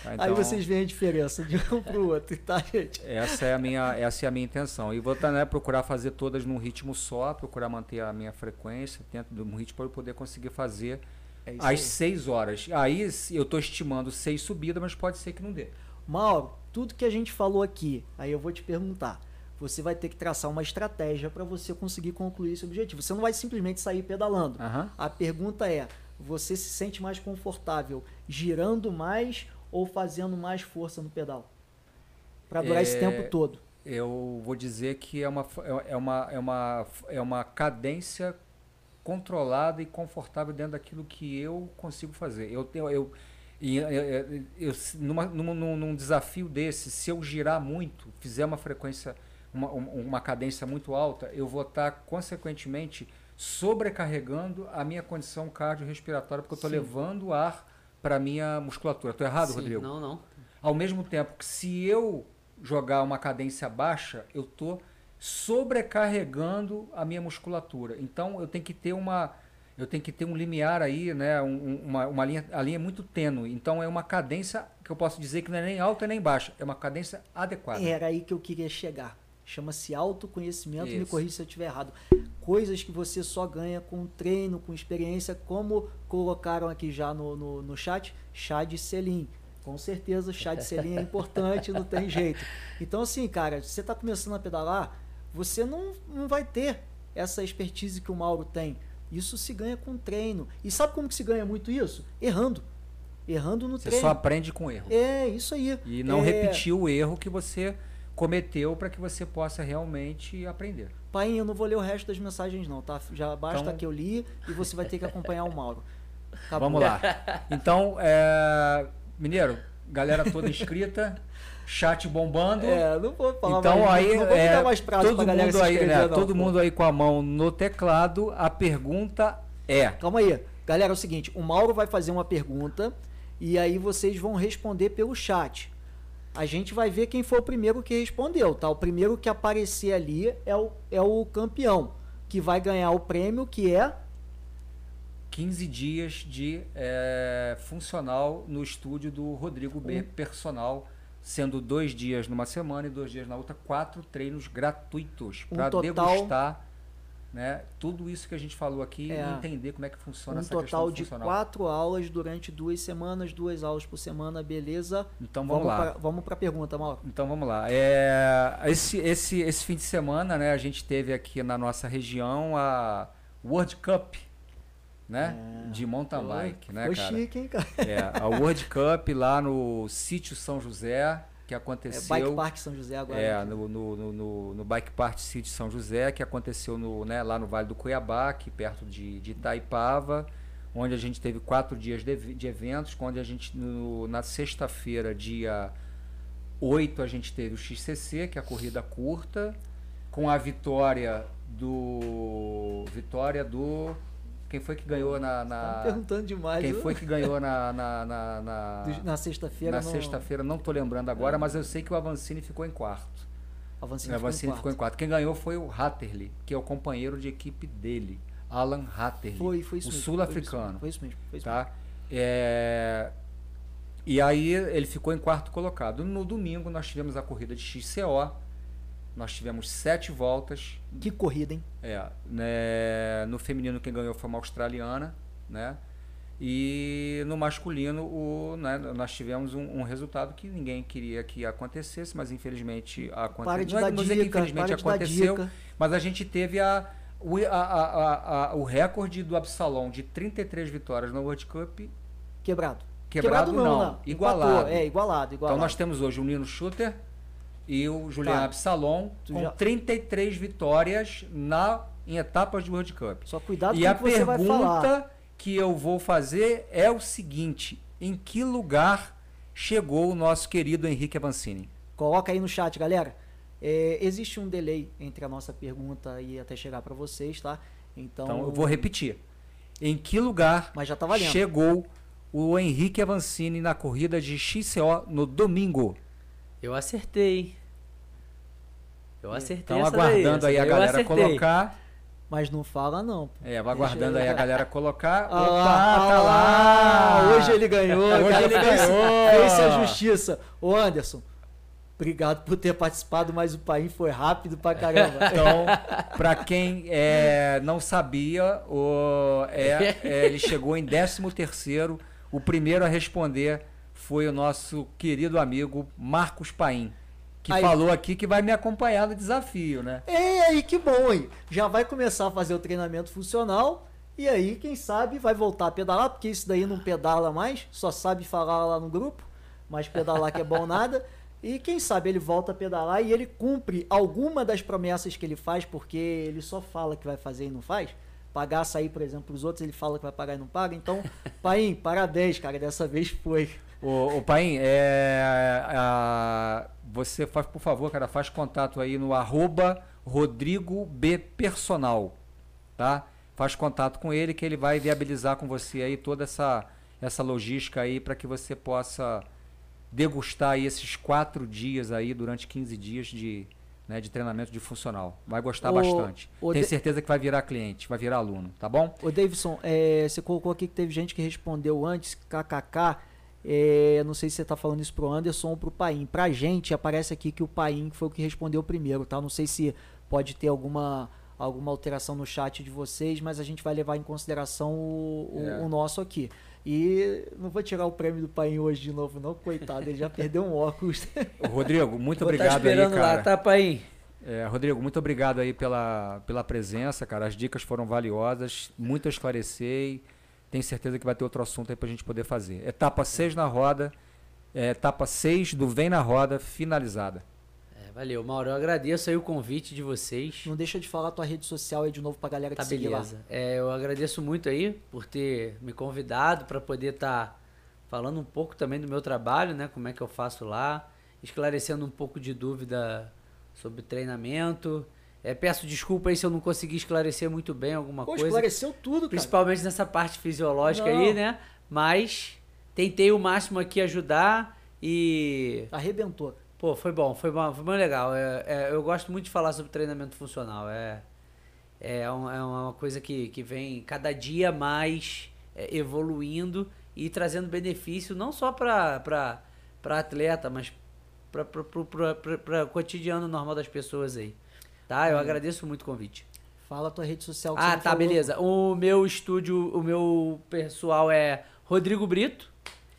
Tá, Aí então, vocês veem a diferença de um pro outro, tá, gente? Essa é a minha, essa é a minha intenção. E vou tá, né, procurar fazer todas num ritmo só, procurar manter a minha frequência dentro de um ritmo para eu poder conseguir fazer É às. 6 horas. Aí eu estou estimando 6 subidas, mas pode ser que não dê. Mauro, tudo que a gente falou aqui, aí eu vou te perguntar. Você vai ter que traçar uma estratégia para você conseguir concluir esse objetivo. Você não vai simplesmente sair pedalando. Aham. A pergunta é: você se sente mais confortável girando mais ou fazendo mais força no pedal? Para durar esse É, tempo todo. Eu vou dizer que é uma, é uma, é uma, é uma cadência controlada e confortável dentro daquilo que eu consigo fazer. Eu, eu, eu, e, eu, eu- eu- numa, num, num- desafio desse, se eu girar muito, fizer uma frequência, uma, um- uma cadência muito alta, eu vou estar, consequentemente, sobrecarregando a minha condição cardiorrespiratória, porque eu estou levando ar para a minha musculatura. Estou errado, Sim, Rodrigo? Não, não. Ao mesmo tempo que se eu jogar uma cadência baixa, eu estou sobrecarregando a minha musculatura. Então eu tenho que ter uma eu tenho que ter um limiar aí, né? um- um- uma, uma linha, a linha é muito tênue. Então é uma cadência que eu posso dizer que não é nem alta nem baixa, é uma cadência adequada. Era aí que eu queria chegar. Chama-se autoconhecimento, me Isso. corrija se eu estiver errado. Coisas que você só ganha com treino, com experiência, como colocaram aqui já no, no, no chat, chá de selim. Com certeza, chá de selim é importante, não tem jeito. Então, assim, cara, se você está começando a pedalar, você não, não vai ter essa expertise que o Mauro tem. Isso se ganha com treino. E sabe como que se ganha muito isso? Errando. Errando no Você treino. só aprende com erro. É, isso aí. E não É, repetir o erro que você cometeu para que você possa realmente aprender. Pai, eu não vou ler o resto das mensagens não, tá? Já basta Então- que eu li e você vai ter que acompanhar o Mauro. Acabou. Vamos lá. Então, é, Mineiro, galera toda inscrita, chat bombando. É, não vou falar então mais, aí não vou é, mais prazo todo pra galera mundo aí, né, não, todo pô. mundo aí com a mão no teclado. A pergunta é: Calma aí. Galera, é o seguinte, o Mauro vai fazer uma pergunta e aí vocês vão responder pelo chat. A gente vai ver quem foi o primeiro que respondeu, tá? O primeiro que aparecer ali é o, é o campeão, que vai ganhar o prêmio, que é 15 dias de é, funcional no estúdio do Rodrigo B Hum. Personal, sendo dois dias numa semana e dois dias na outra, quatro treinos gratuitos Um para total- degustar né, tudo isso que a gente falou aqui É. e entender como é que funciona um essa questão total do de quatro aulas durante duas semanas, duas aulas por semana, beleza? Então vamos, lá. Pra, vamos pra pergunta, Mauro. Então vamos lá. É, esse, esse, esse fim de semana, né, a gente teve aqui na nossa região a World Cup né? De mountain bike, né, Foi cara? chique, hein, cara? É, a World Cup lá no sítio São José, que É aconteceu. Bike Park São José agora. É, né? no, no, no, no, Bike Park City São José, que aconteceu no, né, lá no Vale do Cuiabá, aqui perto de, de Itaipava, onde a gente teve quatro dias de, de eventos, onde a gente, no- na sexta-feira, dia 8, a gente teve o XCC, que é a corrida curta, com a vitória do... Vitória do... Quem foi que ganhou na... Tá na perguntando demais. quem foi que ganhou na... na, na, na- sexta-feira. na não- sexta-feira, não tô lembrando agora, mas eu sei que o Avancini ficou em quarto. Avancini O ficou em Avancini ficou em quarto. Quem ganhou foi o Hatterley, que é o companheiro de equipe dele, Alan Hatterley, Foi, foi isso o sul-africano. Foi isso mesmo. Foi isso Tá? É, E aí ele ficou em quarto colocado. No domingo nós tivemos a corrida de XCO, nós tivemos sete voltas. Que corrida, hein? É, né, no feminino quem ganhou foi uma australiana, né? E no masculino o, né, nós tivemos um, um resultado que ninguém queria que acontecesse, mas infelizmente Para aconteceu. de Não, é- dar não dica, infelizmente para aconteceu, mas a gente teve a, o, a- a- a- o recorde do Absalom de 33 vitórias no World Cup Quebrado. Quebrado não, igualado. Empatou, É, igualado, igualado. Então nós temos hoje o Nino Shooter e o Julian Cara, Absalom com já- 33 vitórias na, em etapas de World Cup. Só cuidado e com a o que você vai falar. pergunta que eu vou fazer é o seguinte: em que lugar chegou o nosso querido Henrique Avancini? Coloca aí no chat, galera. É, existe um delay entre a nossa pergunta e até chegar para vocês, tá? Então, Então eu vou repetir. Em que lugar tá chegou o Henrique Avancini na corrida de XCO no domingo? Eu acertei. Eu acertei Estão essa daí, aguardando essa aí a daí eu galera acertei. colocar. Mas não fala não. pô. É, vai aguardando eu- aí a galera colocar. Ah Opa, lá, tá ah lá! Hoje ele ganhou. Hoje cara, ele ganhou. Fez a justiça. Ô Anderson, obrigado por ter participado, mas o país foi rápido pra caramba. Então, para quem é, não sabia, o, é, é, ele chegou em 13 terceiro. O primeiro a responder foi o nosso querido amigo Marcos Paim, que Aí. falou aqui que vai me acompanhar no desafio, né? É aí, que bom, hein? Já vai começar a fazer o treinamento funcional. E aí, quem sabe, vai voltar a pedalar, porque isso daí não pedala mais, só sabe falar lá no grupo, mas pedalar que é bom nada. E quem sabe ele volta a pedalar e ele cumpre alguma das promessas que ele faz, porque ele só fala que vai fazer e não faz. Pagar açaí, por exemplo, os outros, ele fala que vai pagar e não paga. Então, Paim, parabéns, cara, dessa vez foi. O, o Paim, é, a- você faz, por favor, cara, faz contato aí no arroba Rodrigo B Personal, tá? Faz contato com ele que ele vai viabilizar com você aí toda essa, essa logística aí para que você possa degustar aí esses quatro dias aí durante 15 dias de, né, de treinamento de funcional. Vai gostar O- bastante. o Tenho de- certeza que vai virar cliente, vai virar aluno, tá bom? Ô, Davidson, é, você colocou aqui que teve gente que respondeu antes, kkk. É, não sei se você tá falando isso pro Anderson ou pro Paim. Pra gente, aparece aqui que o Paim foi o que respondeu primeiro, tá? Não sei se pode ter alguma, alguma alteração no chat de vocês, mas a gente vai levar em consideração o, o- É. o nosso aqui. E não vou tirar o prêmio do Paim hoje de novo, não, coitado, ele já perdeu um óculos. Rodrigo, muito Vou tá obrigado aí, esperando cara. lá, tá, pai? É, Rodrigo, muito obrigado aí pela, pela presença, cara. As dicas foram valiosas, muito a esclarecer. Tenho certeza que vai ter outro assunto aí pra gente poder fazer. Etapa 6 na roda, é, etapa 6 do Vem na Roda, finalizada. É, valeu, Mauro. Eu agradeço aí o convite de vocês. não deixa de falar a tua rede social aí de novo pra galera te Tá seguir lá. beleza. É, eu agradeço muito aí por ter me convidado para poder estar falando um pouco também do meu trabalho, né? Como é que eu faço lá, esclarecendo um pouco de dúvida sobre treinamento. É, peço desculpa aí se eu não consegui esclarecer muito bem alguma Pô, coisa, esclareceu tudo, cara. principalmente nessa parte fisiológica Não. aí, né? Mas tentei o máximo aqui ajudar e Arrebentou. Pô, foi bom, foi bom, foi bem legal. É, é, eu gosto muito de falar sobre treinamento funcional. É, é, um- é uma coisa que, que vem cada dia mais é, evoluindo e trazendo benefício não só para atleta, mas para o cotidiano normal das pessoas aí. Tá? Eu agradeço muito o convite. Fala a tua rede social que você Ah, tá, falou. beleza. O meu estúdio, o meu pessoal é Rodrigo Brito.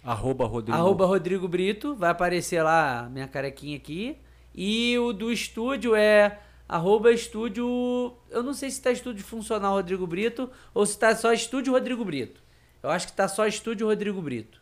Arroba Rodrigo. Arroba Rodrigo Brito, vai aparecer lá minha carequinha aqui. E o do estúdio é arroba estúdio. Eu não sei se tá estúdio funcional Rodrigo Brito ou se tá só estúdio Rodrigo Brito. Eu acho que tá só estúdio Rodrigo Brito.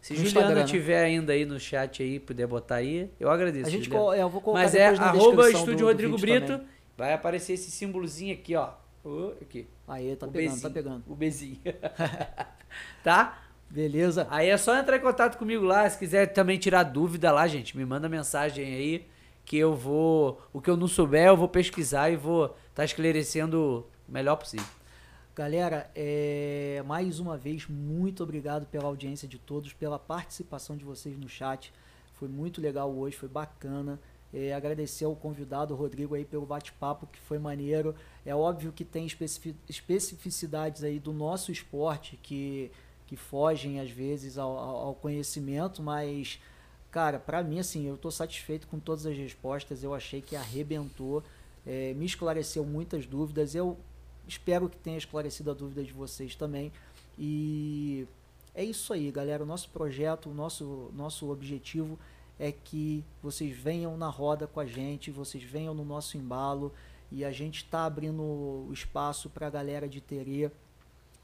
Se No Juliana Instagram, né? tiver ainda aí no chat aí, puder botar aí, eu agradeço. A gente col- é, eu vou colocar Mas é arroba estúdio do- do Rodrigo vídeo Brito. também. Vai aparecer esse símbolozinho aqui, ó. Ô, aqui. Aí, tá o pegando, bezinho, tá pegando. O bezinho. tá? Beleza? Aí é só entrar em contato comigo lá. Se quiser também tirar dúvida lá, gente, me manda mensagem aí que eu vou. O que eu não souber, eu vou pesquisar e vou estar tá esclarecendo o melhor possível. Galera, é, mais uma vez, muito obrigado pela audiência de todos, pela participação de vocês no chat. Foi muito legal hoje, foi bacana. É, agradecer ao convidado Rodrigo aí pelo bate-papo, que foi maneiro. É óbvio que tem especifi- especificidades aí do nosso esporte que, que fogem às vezes ao, ao conhecimento, mas, cara, pra mim, assim, eu tô satisfeito com todas as respostas. Eu achei que arrebentou, é, me esclareceu muitas dúvidas. Eu espero que tenha esclarecido a dúvida de vocês também. E é isso aí, galera. O nosso projeto, o nosso, nosso objetivo é que vocês venham na roda com a gente, vocês venham no nosso embalo e a gente está abrindo o espaço para a galera de Terê.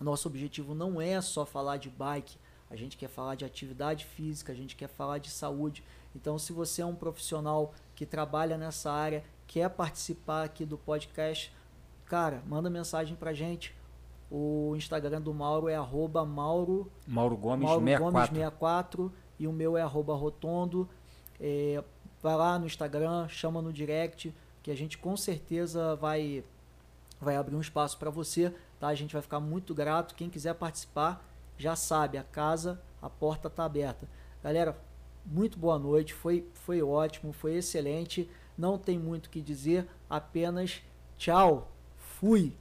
Nosso objetivo não é só falar de bike, a gente quer falar de atividade física, a gente quer falar de saúde. Então, se você é um profissional que trabalha nessa área, quer participar aqui do podcast, cara, manda mensagem pra gente. O Instagram do Mauro é arroba Mauro, Mauro Gomes Mauro 64. Gomes 64 e o meu é arroba Rotondo. É, vai lá no Instagram, chama no direct, que a gente com certeza vai vai abrir um espaço para você, tá? A gente vai ficar muito grato. Quem quiser participar, já sabe, a casa, a porta tá aberta. Galera, muito boa noite, foi foi ótimo, foi excelente. Não tem muito o que dizer, apenas tchau. Fui.